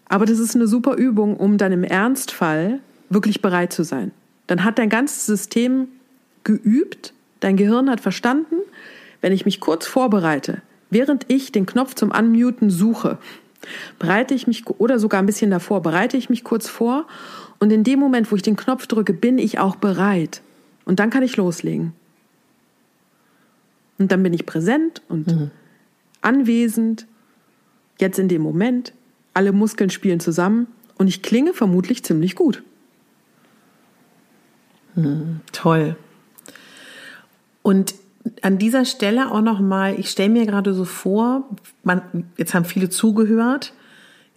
Aber das ist eine super Übung, um dann im Ernstfall wirklich bereit zu sein. Dann hat dein ganzes System geübt, dein Gehirn hat verstanden, wenn ich mich kurz vorbereite, während ich den Knopf zum Unmuten suche, bereite ich mich oder sogar ein bisschen davor, bereite ich mich kurz vor und in dem Moment, wo ich den Knopf drücke, bin ich auch bereit. Und dann kann ich loslegen. Und dann bin ich präsent und mhm. anwesend, jetzt in dem Moment. Alle Muskeln spielen zusammen und ich klinge vermutlich ziemlich gut. Mhm, toll. Und an dieser Stelle auch noch mal, ich stelle mir gerade so vor, man, jetzt haben viele zugehört.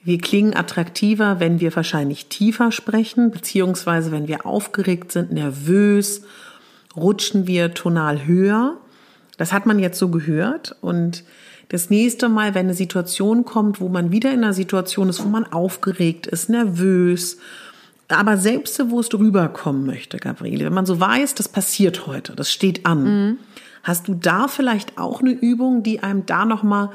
Wir klingen attraktiver, wenn wir wahrscheinlich tiefer sprechen, beziehungsweise wenn wir aufgeregt sind, nervös, rutschen wir tonal höher. Das hat man jetzt so gehört und das nächste Mal, wenn eine Situation kommt, wo man wieder in einer Situation ist, wo man aufgeregt ist, nervös, aber selbstbewusst rüberkommen möchte, Gabriele, wenn man so weiß, das passiert heute, das steht an, mhm. hast du da vielleicht auch eine Übung, die einem da nochmal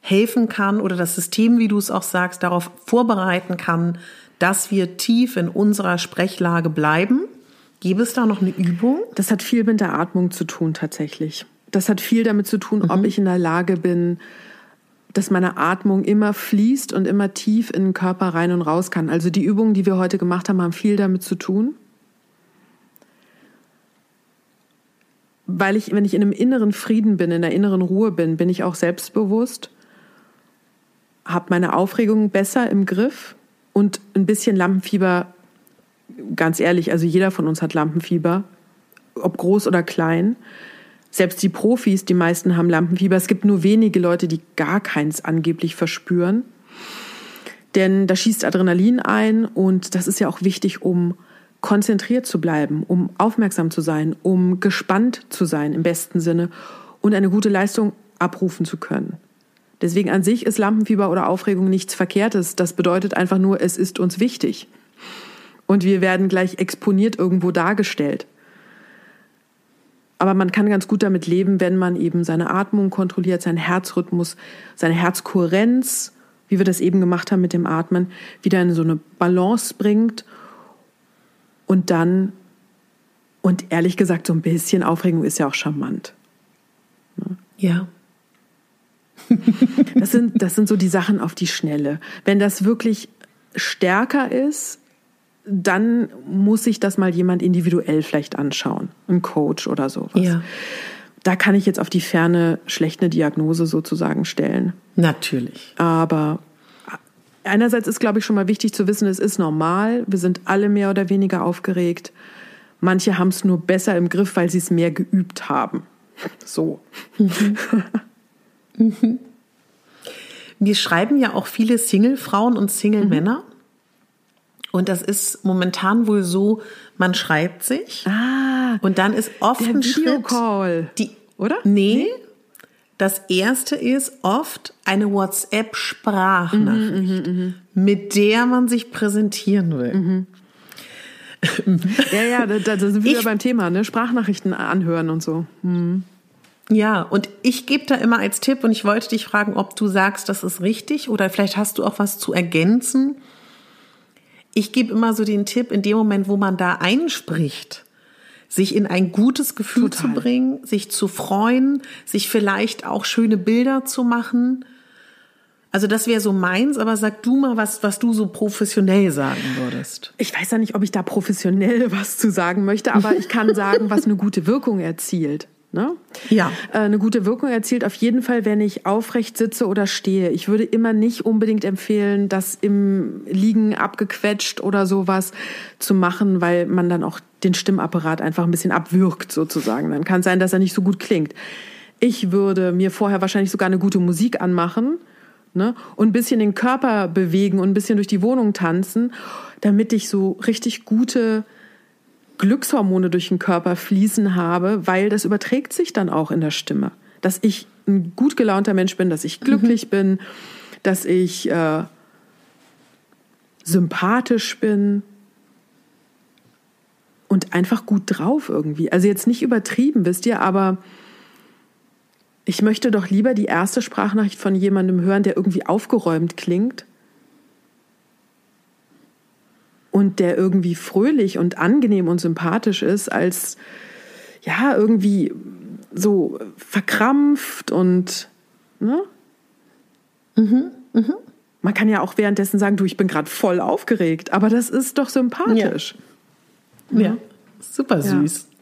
helfen kann oder das System, wie du es auch sagst, darauf vorbereiten kann, dass wir tief in unserer Sprechlage bleiben? Gäbe es da noch eine Übung? Das hat viel mit der Atmung zu tun tatsächlich. Das hat viel damit zu tun, mhm. ob ich in der Lage bin, dass meine Atmung immer fließt und immer tief in den Körper rein und raus kann. Also die Übungen, die wir heute gemacht haben, haben viel damit zu tun. Weil ich, wenn ich in einem inneren Frieden bin, in der inneren Ruhe bin, bin ich auch selbstbewusst, habe meine Aufregung besser im Griff und ein bisschen Lampenfieber, ganz ehrlich, also jeder von uns hat Lampenfieber, ob groß oder klein. Selbst die Profis, die meisten haben Lampenfieber. Es gibt nur wenige Leute, die gar keins angeblich verspüren. Denn da schießt Adrenalin ein und das ist ja auch wichtig, um konzentriert zu bleiben, um aufmerksam zu sein, um gespannt zu sein im besten Sinne und eine gute Leistung abrufen zu können. Deswegen an sich ist Lampenfieber oder Aufregung nichts Verkehrtes. Das bedeutet einfach nur, es ist uns wichtig. Und wir werden gleich exponiert irgendwo dargestellt. Aber man kann ganz gut damit leben, wenn man eben seine Atmung kontrolliert, seinen Herzrhythmus, seine Herzkohärenz, wie wir das eben gemacht haben mit dem Atmen, wieder in so eine Balance bringt und dann, und ehrlich gesagt, so ein bisschen Aufregung ist ja auch charmant. Ja. Das sind, das sind so die Sachen auf die Schnelle. Wenn das wirklich stärker ist, dann muss sich das mal jemand individuell vielleicht anschauen. Ein Coach oder sowas. Ja. Da kann ich jetzt auf die Ferne schlecht eine Diagnose sozusagen stellen. Natürlich. Aber einerseits ist, glaube ich, schon mal wichtig zu wissen, es ist normal. Wir sind alle mehr oder weniger aufgeregt. Manche haben es nur besser im Griff, weil sie es mehr geübt haben. So. Mhm. mhm. Wir schreiben ja auch viele Single-Frauen und Single-Männer. Mhm. Und das ist momentan wohl so, man schreibt sich. Ah. Und dann ist oft der ein Videocall. Schritt. Die, oder? Nee. Das erste ist oft eine WhatsApp-Sprachnachricht, mhm, mh, mh. mit der man sich präsentieren will. Mhm. ja, ja, da, da sind wir ich, beim Thema, ne? Sprachnachrichten anhören und so. Mhm. Ja, und ich gebe da immer als Tipp und ich wollte dich fragen, ob du sagst, das ist richtig oder vielleicht hast du auch was zu ergänzen ich gebe immer so den Tipp, in dem Moment, wo man da einspricht, sich in ein gutes Gefühl Total. zu bringen, sich zu freuen, sich vielleicht auch schöne Bilder zu machen. Also das wäre so meins, aber sag du mal, was, was du so professionell sagen würdest. Ich weiß ja nicht, ob ich da professionell was zu sagen möchte, aber ich kann sagen, was eine gute Wirkung erzielt. Ne? Ja. Äh, eine gute Wirkung erzielt auf jeden Fall, wenn ich aufrecht sitze oder stehe. Ich würde immer nicht unbedingt empfehlen, das im Liegen abgequetscht oder sowas zu machen, weil man dann auch den Stimmapparat einfach ein bisschen abwürgt sozusagen. Dann kann es sein, dass er nicht so gut klingt. Ich würde mir vorher wahrscheinlich sogar eine gute Musik anmachen ne? und ein bisschen den Körper bewegen und ein bisschen durch die Wohnung tanzen, damit ich so richtig gute Glückshormone durch den Körper fließen habe, weil das überträgt sich dann auch in der Stimme. Dass ich ein gut gelaunter Mensch bin, dass ich glücklich mhm. bin, dass ich äh, sympathisch bin und einfach gut drauf irgendwie. Also jetzt nicht übertrieben, wisst ihr, aber ich möchte doch lieber die erste Sprachnachricht von jemandem hören, der irgendwie aufgeräumt klingt, und der irgendwie fröhlich und angenehm und sympathisch ist, als ja, irgendwie so verkrampft und ne? Mhm, mhm. Man kann ja auch währenddessen sagen, du, ich bin gerade voll aufgeregt, aber das ist doch sympathisch. Ja, ja. super süß. Ja.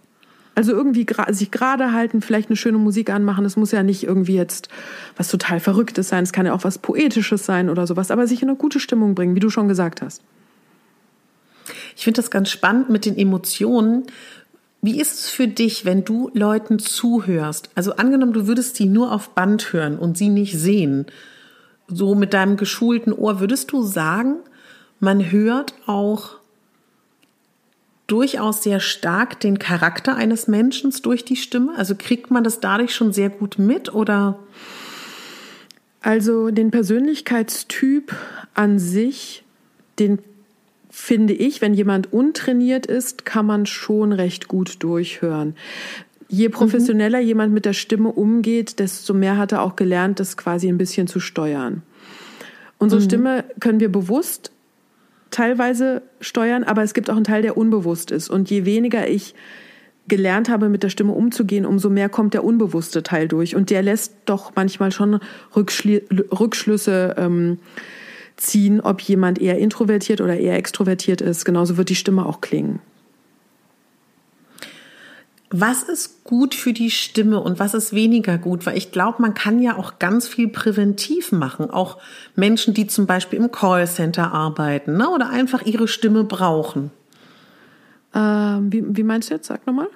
Also irgendwie sich gerade halten, vielleicht eine schöne Musik anmachen. Es muss ja nicht irgendwie jetzt was total Verrücktes sein. Es kann ja auch was Poetisches sein oder sowas, aber sich in eine gute Stimmung bringen, wie du schon gesagt hast. Ich finde das ganz spannend mit den Emotionen. Wie ist es für dich, wenn du Leuten zuhörst? Also angenommen, du würdest sie nur auf Band hören und sie nicht sehen, so mit deinem geschulten Ohr, würdest du sagen, man hört auch durchaus sehr stark den Charakter eines Menschen durch die Stimme? Also kriegt man das dadurch schon sehr gut mit oder? Also den Persönlichkeitstyp an sich, den finde ich, wenn jemand untrainiert ist, kann man schon recht gut durchhören. Je professioneller mhm. jemand mit der Stimme umgeht, desto mehr hat er auch gelernt, das quasi ein bisschen zu steuern. Unsere mhm. Stimme können wir bewusst teilweise steuern, aber es gibt auch einen Teil, der unbewusst ist. Und je weniger ich gelernt habe, mit der Stimme umzugehen, umso mehr kommt der unbewusste Teil durch. Und der lässt doch manchmal schon Rückschli Rückschlüsse ähm, ziehen, ob jemand eher introvertiert oder eher extrovertiert ist. Genauso wird die Stimme auch klingen. Was ist gut für die Stimme und was ist weniger gut? Weil ich glaube, man kann ja auch ganz viel präventiv machen. Auch Menschen, die zum Beispiel im Callcenter arbeiten ne? oder einfach ihre Stimme brauchen. Ähm, wie, wie meinst du jetzt? Sag nochmal.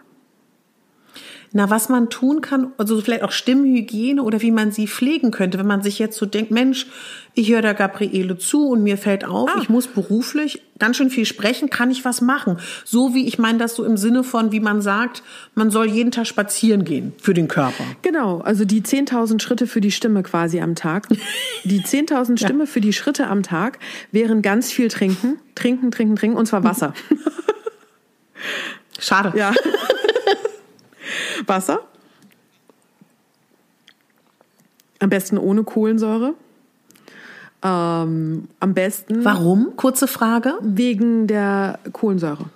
Na, was man tun kann, also vielleicht auch Stimmhygiene oder wie man sie pflegen könnte, wenn man sich jetzt so denkt, Mensch, ich höre der Gabriele zu und mir fällt auf, ah. ich muss beruflich ganz schön viel sprechen, kann ich was machen? So wie ich meine das so im Sinne von, wie man sagt, man soll jeden Tag spazieren gehen für den Körper. Genau, also die 10.000 Schritte für die Stimme quasi am Tag. Die 10.000 Stimme ja. für die Schritte am Tag wären ganz viel trinken, trinken, trinken, trinken und zwar Wasser. Schade. Ja. Wasser. Am besten ohne Kohlensäure. Ähm, am besten. Warum? Kurze Frage. Wegen der Kohlensäure.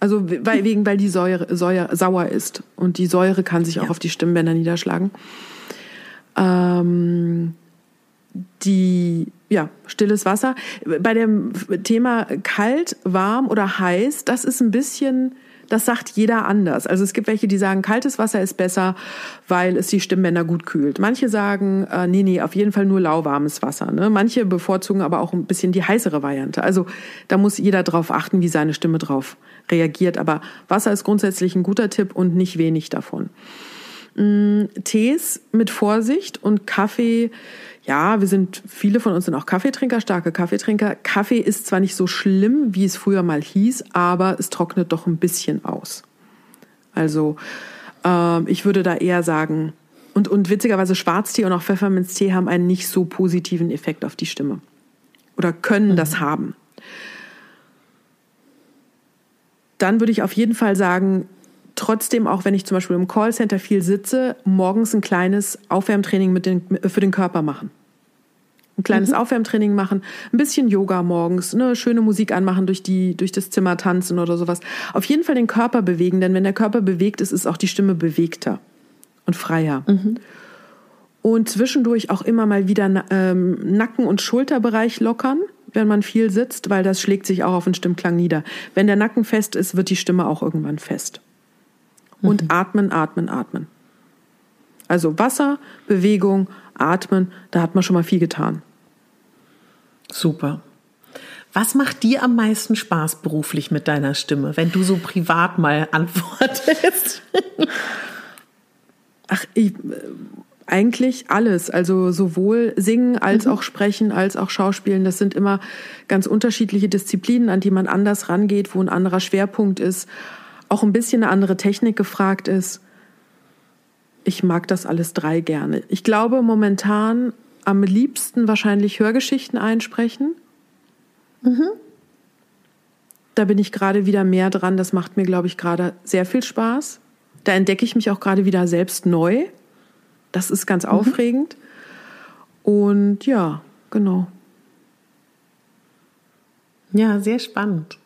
Also weil, wegen, weil die Säure, Säure sauer ist. Und die Säure kann sich auch Ja. auf die Stimmbänder niederschlagen. Ähm, die, ja, stilles Wasser. Bei dem Thema kalt, warm oder heiß, das ist ein bisschen, das sagt jeder anders. Also es gibt welche, die sagen, kaltes Wasser ist besser, weil es die Stimmbänder gut kühlt. Manche sagen, äh, nee, nee, auf jeden Fall nur lauwarmes Wasser. Ne? Manche bevorzugen aber auch ein bisschen die heißere Variante. Also da muss jeder drauf achten, wie seine Stimme drauf reagiert. Aber Wasser ist grundsätzlich ein guter Tipp und nicht wenig davon. Tees mit Vorsicht und Kaffee. Ja, wir sind, viele von uns sind auch Kaffeetrinker, starke Kaffeetrinker. Kaffee ist zwar nicht so schlimm, wie es früher mal hieß, aber es trocknet doch ein bisschen aus. Also ähm, ich würde da eher sagen, und, und witzigerweise Schwarztee und auch Pfefferminztee haben einen nicht so positiven Effekt auf die Stimme. Oder können das haben. Dann würde ich auf jeden Fall sagen, trotzdem, auch wenn ich zum Beispiel im Callcenter viel sitze, morgens ein kleines Aufwärmtraining mit den, für den Körper machen. Ein kleines Aufwärmtraining machen, ein bisschen Yoga morgens, eine schöne Musik anmachen, durch, die, durch das Zimmer tanzen oder sowas. Auf jeden Fall den Körper bewegen, denn wenn der Körper bewegt ist, ist auch die Stimme bewegter und freier. Und zwischendurch auch immer mal wieder ähm, Nacken- und Schulterbereich lockern, wenn man viel sitzt, weil das schlägt sich auch auf den Stimmklang nieder. Wenn der Nacken fest ist, wird die Stimme auch irgendwann fest. Und atmen, atmen, atmen. Also Wasser, Bewegung, atmen, da hat man schon mal viel getan. Super. Was macht dir am meisten Spaß beruflich mit deiner Stimme, wenn du so privat mal antwortest? Ach, ich, äh, eigentlich alles. Also sowohl singen als auch sprechen, als auch schauspielen. Das sind immer ganz unterschiedliche Disziplinen, an die man anders rangeht, wo ein anderer Schwerpunkt ist, auch ein bisschen eine andere Technik gefragt ist. Ich mag das alles drei gerne. Ich glaube momentan am liebsten wahrscheinlich Hörgeschichten einsprechen. Da bin ich gerade wieder mehr dran. Das macht mir, glaube ich, gerade sehr viel Spaß. Da entdecke ich mich auch gerade wieder selbst neu. Das ist ganz aufregend. Und ja, genau. Ja, sehr spannend.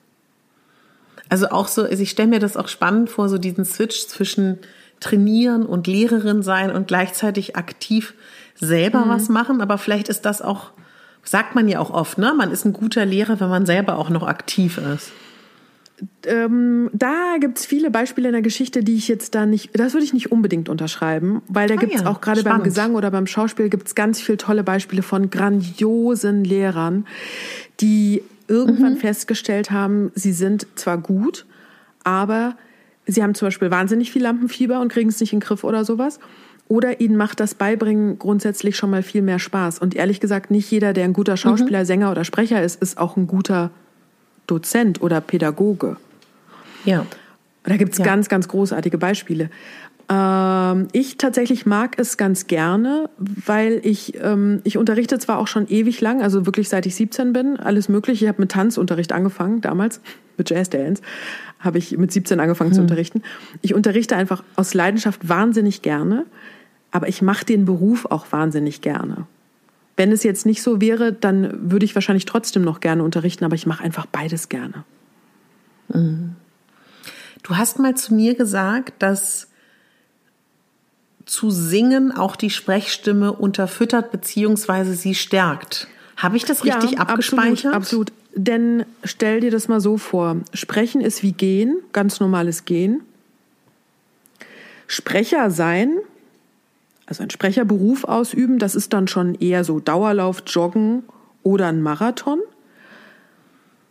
Also auch so, also ich stelle mir das auch spannend vor, so diesen Switch zwischen trainieren und Lehrerin sein und gleichzeitig aktiv selber was machen. Aber vielleicht ist das auch, sagt man ja auch oft, ne? Man ist ein guter Lehrer, wenn man selber auch noch aktiv ist. Ähm, da gibt's viele Beispiele in der Geschichte, die ich jetzt da nicht, das würde ich nicht unbedingt unterschreiben, weil da Ah gibt's ja, auch gerade beim. Gesang oder beim Schauspiel gibt's ganz viele tolle Beispiele von grandiosen Lehrern, die irgendwann festgestellt haben, sie sind zwar gut, aber sie haben zum Beispiel wahnsinnig viel Lampenfieber und kriegen es nicht in den Griff oder sowas. Oder ihnen macht das Beibringen grundsätzlich schon mal viel mehr Spaß. Und ehrlich gesagt, nicht jeder, der ein guter Schauspieler, Sänger oder Sprecher ist, ist auch ein guter Dozent oder Pädagoge. Ja. Da gibt's Ja. ganz, ganz großartige Beispiele. Ähm, ich tatsächlich mag es ganz gerne, weil ich, ähm, ich unterrichte zwar auch schon ewig lang, also wirklich seit ich 17 bin, alles mögliche. Ich habe mit Tanzunterricht angefangen damals, mit Jazz Dance, habe ich mit 17 angefangen zu unterrichten. Ich unterrichte einfach aus Leidenschaft wahnsinnig gerne, aber ich mache den Beruf auch wahnsinnig gerne. Wenn es jetzt nicht so wäre, dann würde ich wahrscheinlich trotzdem noch gerne unterrichten, aber ich mache einfach beides gerne. Du hast mal zu mir gesagt, dass zu singen auch die Sprechstimme unterfüttert beziehungsweise sie stärkt. Habe ich das richtig abgespeichert? Absolut, absolut. Denn stell dir das mal so vor. Sprechen ist wie gehen, ganz normales Gehen. Sprecher sein, also ein Sprecherberuf ausüben, das ist dann schon eher so Dauerlauf, Joggen oder ein Marathon.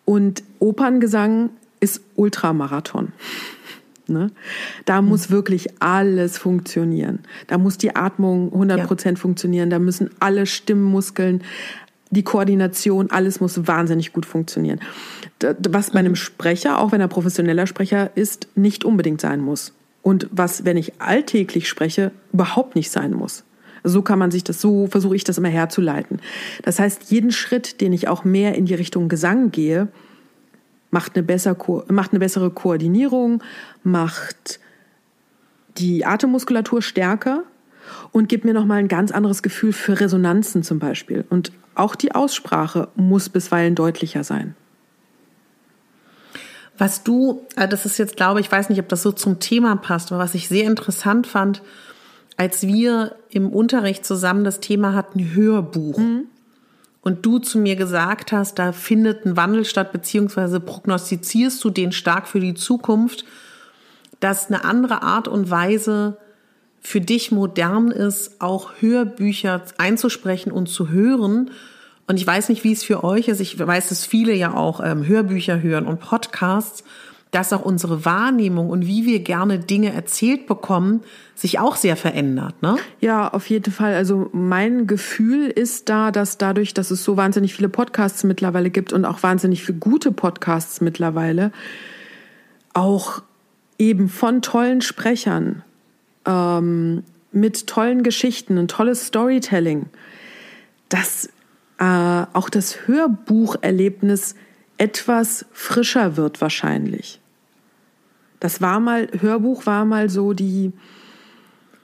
Und Operngesang ist Ultramarathon. Ne? Da muss wirklich alles funktionieren. Da muss die Atmung 100 Prozent funktionieren. Da müssen alle Stimmmuskeln, die Koordination, alles muss wahnsinnig gut funktionieren. Was bei einem Sprecher, auch wenn er professioneller Sprecher ist, nicht unbedingt sein muss. Und was, wenn ich alltäglich spreche, überhaupt nicht sein muss. So kann man sich das, so versuche ich das immer herzuleiten. Das heißt, jeden Schritt, den ich auch mehr in die Richtung Gesang gehe, macht eine, besser, macht eine bessere Koordinierung, macht die Atemmuskulatur stärker und gibt mir nochmal ein ganz anderes Gefühl für Resonanzen zum Beispiel. Und auch die Aussprache muss bisweilen deutlicher sein. Was du, äh, das ist jetzt, glaube ich, weiß nicht, ob das so zum Thema passt, aber was ich sehr interessant fand, als wir im Unterricht zusammen das Thema hatten, Hörbuch. Mhm. Und du zu mir gesagt hast, da findet ein Wandel statt, beziehungsweise prognostizierst du den stark für die Zukunft, dass eine andere Art und Weise für dich modern ist, auch Hörbücher einzusprechen und zu hören. Und ich weiß nicht, wie es für euch ist. Ich weiß, dass viele ja auch ähm, Hörbücher hören und Podcasts, dass auch unsere Wahrnehmung und wie wir gerne Dinge erzählt bekommen, sich auch sehr verändert. Ne? Ja, auf jeden Fall. Also mein Gefühl ist da, dass dadurch, dass es so wahnsinnig viele Podcasts mittlerweile gibt und auch wahnsinnig viele gute Podcasts mittlerweile, auch eben von tollen Sprechern, ähm, mit tollen Geschichten, ein tolles Storytelling, dass äh, auch das Hörbucherlebnis etwas frischer wird wahrscheinlich. Das war mal, Hörbuch war mal so die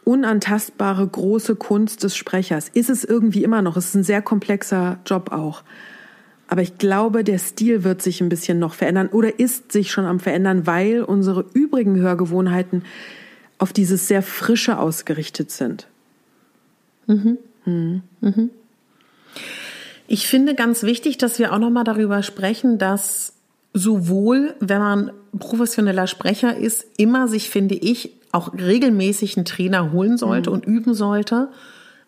unantastbare große Kunst des Sprechers. Ist es irgendwie immer noch. Es ist ein sehr komplexer Job auch. Aber ich glaube, der Stil wird sich ein bisschen noch verändern oder ist sich schon am verändern, weil unsere übrigen Hörgewohnheiten auf dieses sehr Frische ausgerichtet sind. Mhm. Mhm. Mhm. Ich finde ganz wichtig, dass wir auch noch mal darüber sprechen, dass sowohl, wenn man professioneller Sprecher ist, immer sich, finde ich, auch regelmäßig einen Trainer holen sollte mhm. und üben sollte,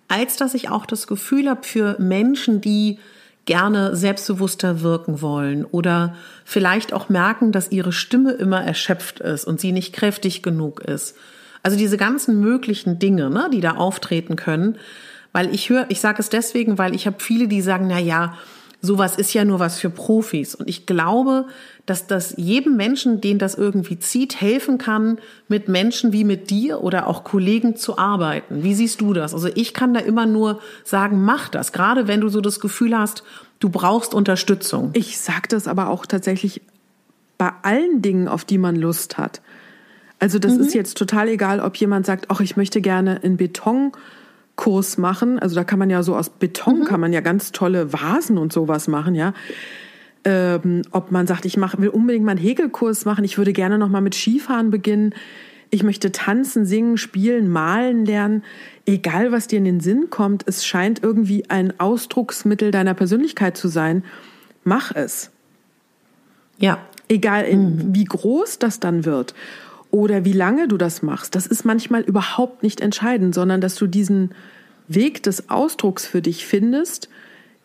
als dass ich auch das Gefühl habe für Menschen, die gerne selbstbewusster wirken wollen oder vielleicht auch merken, dass ihre Stimme immer erschöpft ist und sie nicht kräftig genug ist. Also diese ganzen möglichen Dinge, ne, die da auftreten können, weil ich höre, ich sage es deswegen, weil ich habe viele, die sagen, na ja, sowas ist ja nur was für Profis. Und ich glaube, dass das jedem Menschen, den das irgendwie zieht, helfen kann, mit Menschen wie mit dir oder auch Kollegen zu arbeiten. Wie siehst du das? Also ich kann da immer nur sagen, mach das. Gerade wenn du so das Gefühl hast, du brauchst Unterstützung. Ich sage das aber auch tatsächlich bei allen Dingen, auf die man Lust hat. Also das mhm. ist jetzt total egal, ob jemand sagt, ach, ich möchte gerne in Beton Kurs machen. Also da kann man ja so aus Beton mhm. kann man ja ganz tolle Vasen und sowas machen, ja. Ähm, ob man sagt, ich mach, will unbedingt mal einen Häkelkurs machen, ich würde gerne noch mal mit Skifahren beginnen. Ich möchte tanzen, singen, spielen, malen lernen. Egal, was dir in den Sinn kommt, es scheint irgendwie ein Ausdrucksmittel deiner Persönlichkeit zu sein. Mach es. Ja. Egal, in, mhm. wie groß das dann wird oder wie lange du das machst, das ist manchmal überhaupt nicht entscheidend, sondern dass du diesen Weg des Ausdrucks für dich findest,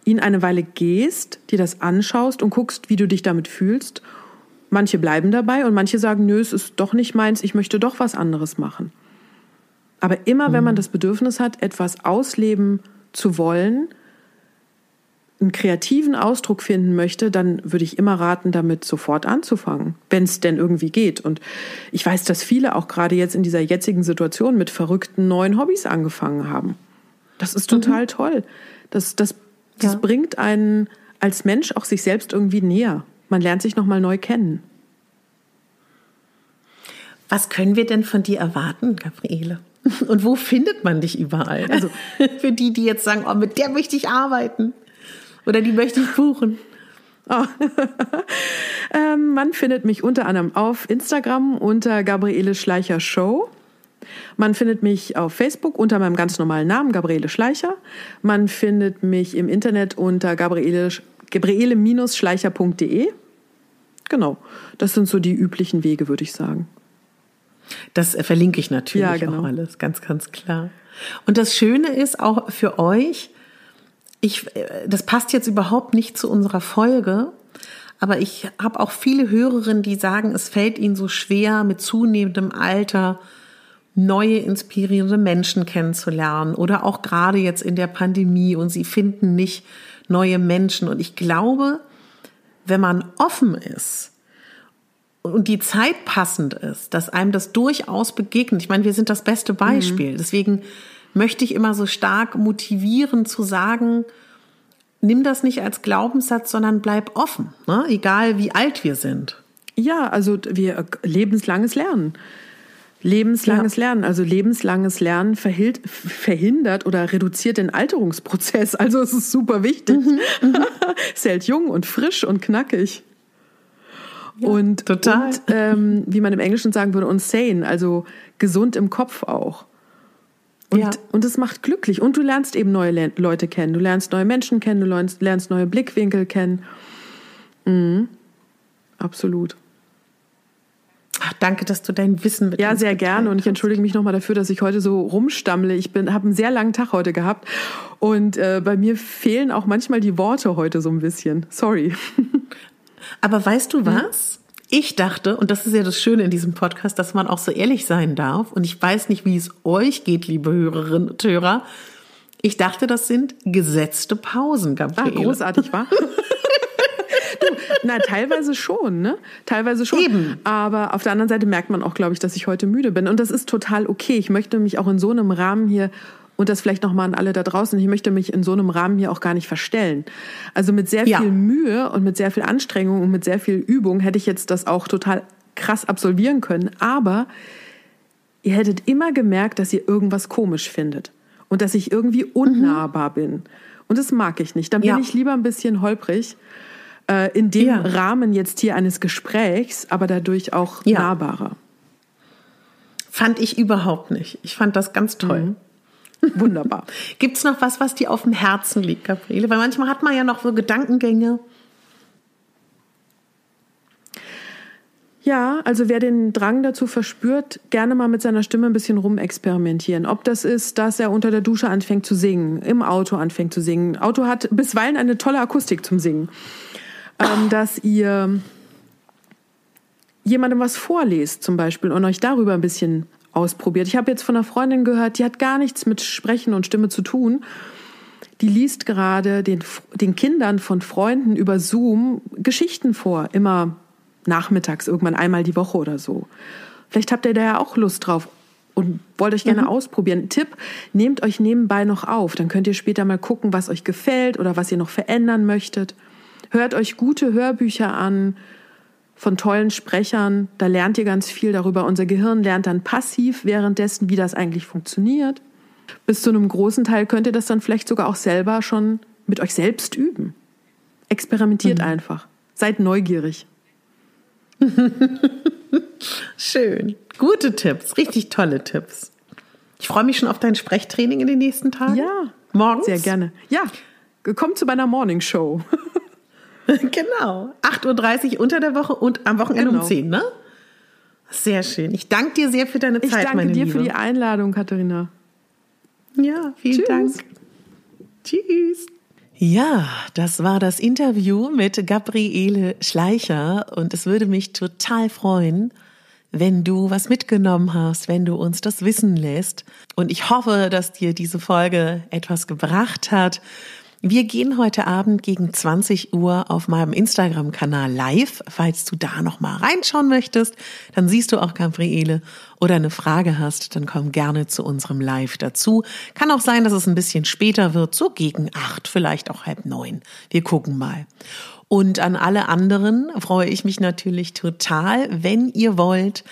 ihn eine Weile gehst, dir das anschaust und guckst, wie du dich damit fühlst. Manche bleiben dabei und manche sagen, nö, es ist doch nicht meins, ich möchte doch was anderes machen. Aber immer, wenn man mhm. das Bedürfnis hat, etwas ausleben zu wollen, einen kreativen Ausdruck finden möchte, dann würde ich immer raten, damit sofort anzufangen, wenn es denn irgendwie geht. Und ich weiß, dass viele auch gerade jetzt in dieser jetzigen Situation mit verrückten neuen Hobbys angefangen haben. Das ist total mhm. toll. Das, das, das ja. bringt einen als Mensch auch sich selbst irgendwie näher. Man lernt sich nochmal neu kennen. Was können wir denn von dir erwarten, Gabriele? Und wo findet man dich überall? Also für die, die jetzt sagen, oh, mit der möchte ich arbeiten. Oder die möchte ich buchen. Oh. ähm, man findet mich unter anderem auf Instagram unter Gabriele Schleicher Show. Man findet mich auf Facebook unter meinem ganz normalen Namen, Gabriele Schleicher. Man findet mich im Internet unter Gabriele, gabriele-schleicher.de. Genau, das sind so die üblichen Wege, würde ich sagen. Das verlinke ich natürlich ja, genau. auch alles, ganz, ganz klar. Und das Schöne ist auch für euch, ich, äh, das passt jetzt überhaupt nicht zu unserer Folge, aber ich habe auch viele Hörerinnen, die sagen, es fällt ihnen so schwer, mit zunehmendem Alter neue inspirierende Menschen kennenzulernen oder auch gerade jetzt in der Pandemie und sie finden nicht neue Menschen. Und ich glaube, wenn man offen ist und die Zeit passend ist, dass einem das durchaus begegnet. Ich meine, wir sind das beste Beispiel. Mhm. Deswegen möchte ich immer so stark motivieren zu sagen, nimm das nicht als Glaubenssatz, sondern bleib offen, ne? egal wie alt wir sind. Ja, also wir lebenslanges Lernen. Lebenslanges ja. Lernen. Also lebenslanges Lernen verhindert oder reduziert den Alterungsprozess. Also es ist super wichtig. Mhm. mhm. es hält jung und frisch und knackig. Ja, und, total. Und, ähm, wie man im Englischen sagen würde, insane, also gesund im Kopf auch. Und, ja. und es macht glücklich. Und du lernst eben neue Le Leute kennen. Du lernst neue Menschen kennen, du lernst, lernst neue Blickwinkel kennen. Mhm. Absolut. Ach, danke, dass du dein Wissen mit Ja, sehr gerne. Und ich entschuldige mich nochmal dafür, dass ich heute so rumstammle. Ich bin, habe einen sehr langen Tag heute gehabt. Und äh, bei mir fehlen auch manchmal die Worte heute so ein bisschen. Sorry. Aber weißt du was? Ich dachte, und das ist ja das Schöne in diesem Podcast, dass man auch so ehrlich sein darf. Und ich weiß nicht, wie es euch geht, liebe Hörerinnen und Hörer. Ich dachte, das sind gesetzte Pausen, Gabriele. Ah, großartig, war. na, teilweise schon, ne? Teilweise schon. Eben. Aber auf der anderen Seite merkt man auch, glaube ich, dass ich heute müde bin. Und das ist total okay. Ich möchte mich auch in so einem Rahmen hier und das vielleicht nochmal an alle da draußen, ich möchte mich in so einem Rahmen hier auch gar nicht verstellen. Also mit sehr viel ja. Mühe und mit sehr viel Anstrengung und mit sehr viel Übung hätte ich jetzt das auch total krass absolvieren können. Aber ihr hättet immer gemerkt, dass ihr irgendwas komisch findet und dass ich irgendwie unnahbar mhm. bin. Und das mag ich nicht. Dann bin ja. ich lieber ein bisschen holprig äh, in dem ja. Rahmen jetzt hier eines Gesprächs, aber dadurch auch nahbarer. Fand ich überhaupt nicht. Ich fand das ganz toll. Mhm. Wunderbar. Gibt es noch was, was dir auf dem Herzen liegt, Gabriele? Weil manchmal hat man ja noch so Gedankengänge. Ja, also wer den Drang dazu verspürt, gerne mal mit seiner Stimme ein bisschen rumexperimentieren. Ob das ist, dass er unter der Dusche anfängt zu singen, im Auto anfängt zu singen. Auto hat bisweilen eine tolle Akustik zum Singen. Ähm, dass ihr jemandem was vorlest zum Beispiel und euch darüber ein bisschen ausprobiert. Ich habe jetzt von einer Freundin gehört, die hat gar nichts mit Sprechen und Stimme zu tun. Die liest gerade den, den Kindern von Freunden über Zoom Geschichten vor, immer nachmittags, irgendwann einmal die Woche oder so. Vielleicht habt ihr da ja auch Lust drauf und wollt euch gerne mhm. ausprobieren. Tipp, nehmt euch nebenbei noch auf. Dann könnt ihr später mal gucken, was euch gefällt oder was ihr noch verändern möchtet. Hört euch gute Hörbücher an, von tollen Sprechern. Da lernt ihr ganz viel darüber. Unser Gehirn lernt dann passiv währenddessen, wie das eigentlich funktioniert. Bis zu einem großen Teil könnt ihr das dann vielleicht sogar auch selber schon mit euch selbst üben. Experimentiert mhm. einfach. Seid neugierig. Schön. Gute Tipps, richtig tolle Tipps. Ich freue mich schon auf dein Sprechtraining in den nächsten Tagen. Ja. Morgens? Sehr gerne. Ja. Kommt zu meiner Morning Show. genau. 8.30 Uhr unter der Woche und am Wochenende genau. um 10, ne? Sehr schön. Ich danke dir sehr für deine Zeit, meine Liebe. Ich danke dir für die Einladung, Katharina. Ja, vielen Tschüss. Dank. Tschüss. Ja, das war das Interview mit Gabriele Schleicher und es würde mich total freuen, wenn du was mitgenommen hast, wenn du uns das wissen lässt. Und ich hoffe, dass dir diese Folge etwas gebracht hat wir gehen heute Abend gegen 20 Uhr auf meinem Instagram-Kanal live. Falls du da noch mal reinschauen möchtest, dann siehst du auch Gabriele oder eine Frage hast, dann komm gerne zu unserem Live dazu. Kann auch sein, dass es ein bisschen später wird, so gegen acht, vielleicht auch halb neun. Wir gucken mal. Und an alle anderen freue ich mich natürlich total, wenn ihr wollt,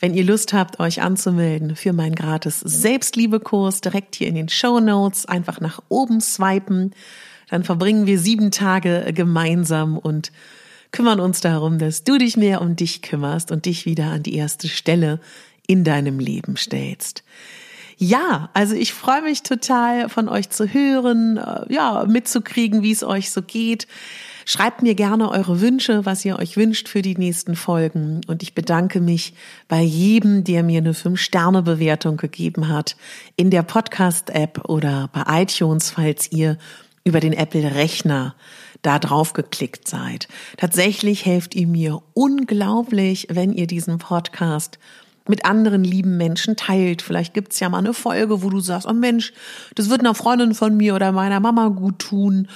wenn ihr Lust habt, euch anzumelden für meinen gratis Selbstliebekurs, direkt hier in den Show Notes einfach nach oben swipen. Dann verbringen wir sieben Tage gemeinsam und kümmern uns darum, dass du dich mehr um dich kümmerst und dich wieder an die erste Stelle in deinem Leben stellst. Ja, also ich freue mich total von euch zu hören, äh, ja, mitzukriegen, wie es euch so geht. Schreibt mir gerne eure Wünsche, was ihr euch wünscht für die nächsten Folgen. Und ich bedanke mich bei jedem, der mir eine 5-Sterne-Bewertung gegeben hat in der Podcast-App oder bei iTunes, falls ihr über den Apple-Rechner da drauf geklickt seid. Tatsächlich helft ihr mir unglaublich, wenn ihr diesen Podcast mit anderen lieben Menschen teilt. Vielleicht gibt's ja mal eine Folge, wo du sagst, oh Mensch, das wird einer Freundin von mir oder meiner Mama gut tun.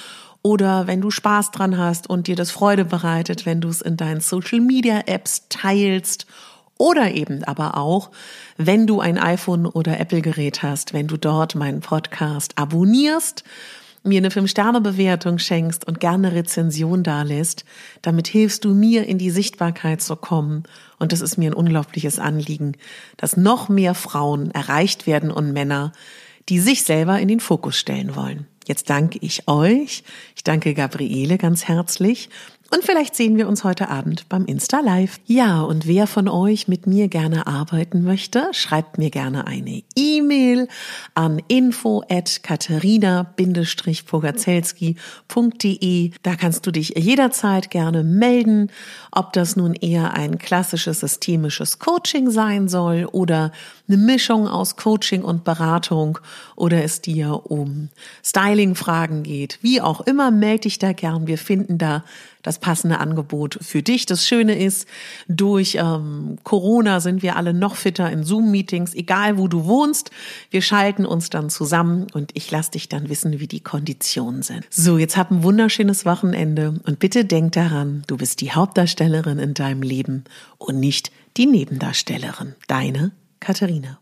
Oder wenn du Spaß dran hast und dir das Freude bereitet, wenn du es in deinen Social Media Apps teilst. Oder eben aber auch, wenn du ein iPhone oder Apple Gerät hast, wenn du dort meinen Podcast abonnierst mir eine 5-Sterne-Bewertung schenkst und gerne Rezension dalässt. Damit hilfst du mir, in die Sichtbarkeit zu kommen. Und das ist mir ein unglaubliches Anliegen, dass noch mehr Frauen erreicht werden und Männer, die sich selber in den Fokus stellen wollen. Jetzt danke ich euch. Ich danke Gabriele ganz herzlich und vielleicht sehen wir uns heute Abend beim Insta Live. Ja, und wer von euch mit mir gerne arbeiten möchte, schreibt mir gerne eine E-Mail an info at katharina-pogazelski.de. Da kannst du dich jederzeit gerne melden, ob das nun eher ein klassisches systemisches Coaching sein soll oder eine Mischung aus Coaching und Beratung oder es dir um Styling-Fragen geht. Wie auch immer, melde dich da gern. Wir finden da das passende Angebot für dich. Das Schöne ist, durch ähm, Corona sind wir alle noch fitter in Zoom-Meetings, egal wo du wohnst. Wir schalten uns dann zusammen und ich lasse dich dann wissen, wie die Konditionen sind. So, jetzt hab ein wunderschönes Wochenende und bitte denk daran, du bist die Hauptdarstellerin in deinem Leben und nicht die Nebendarstellerin. Deine Katharina.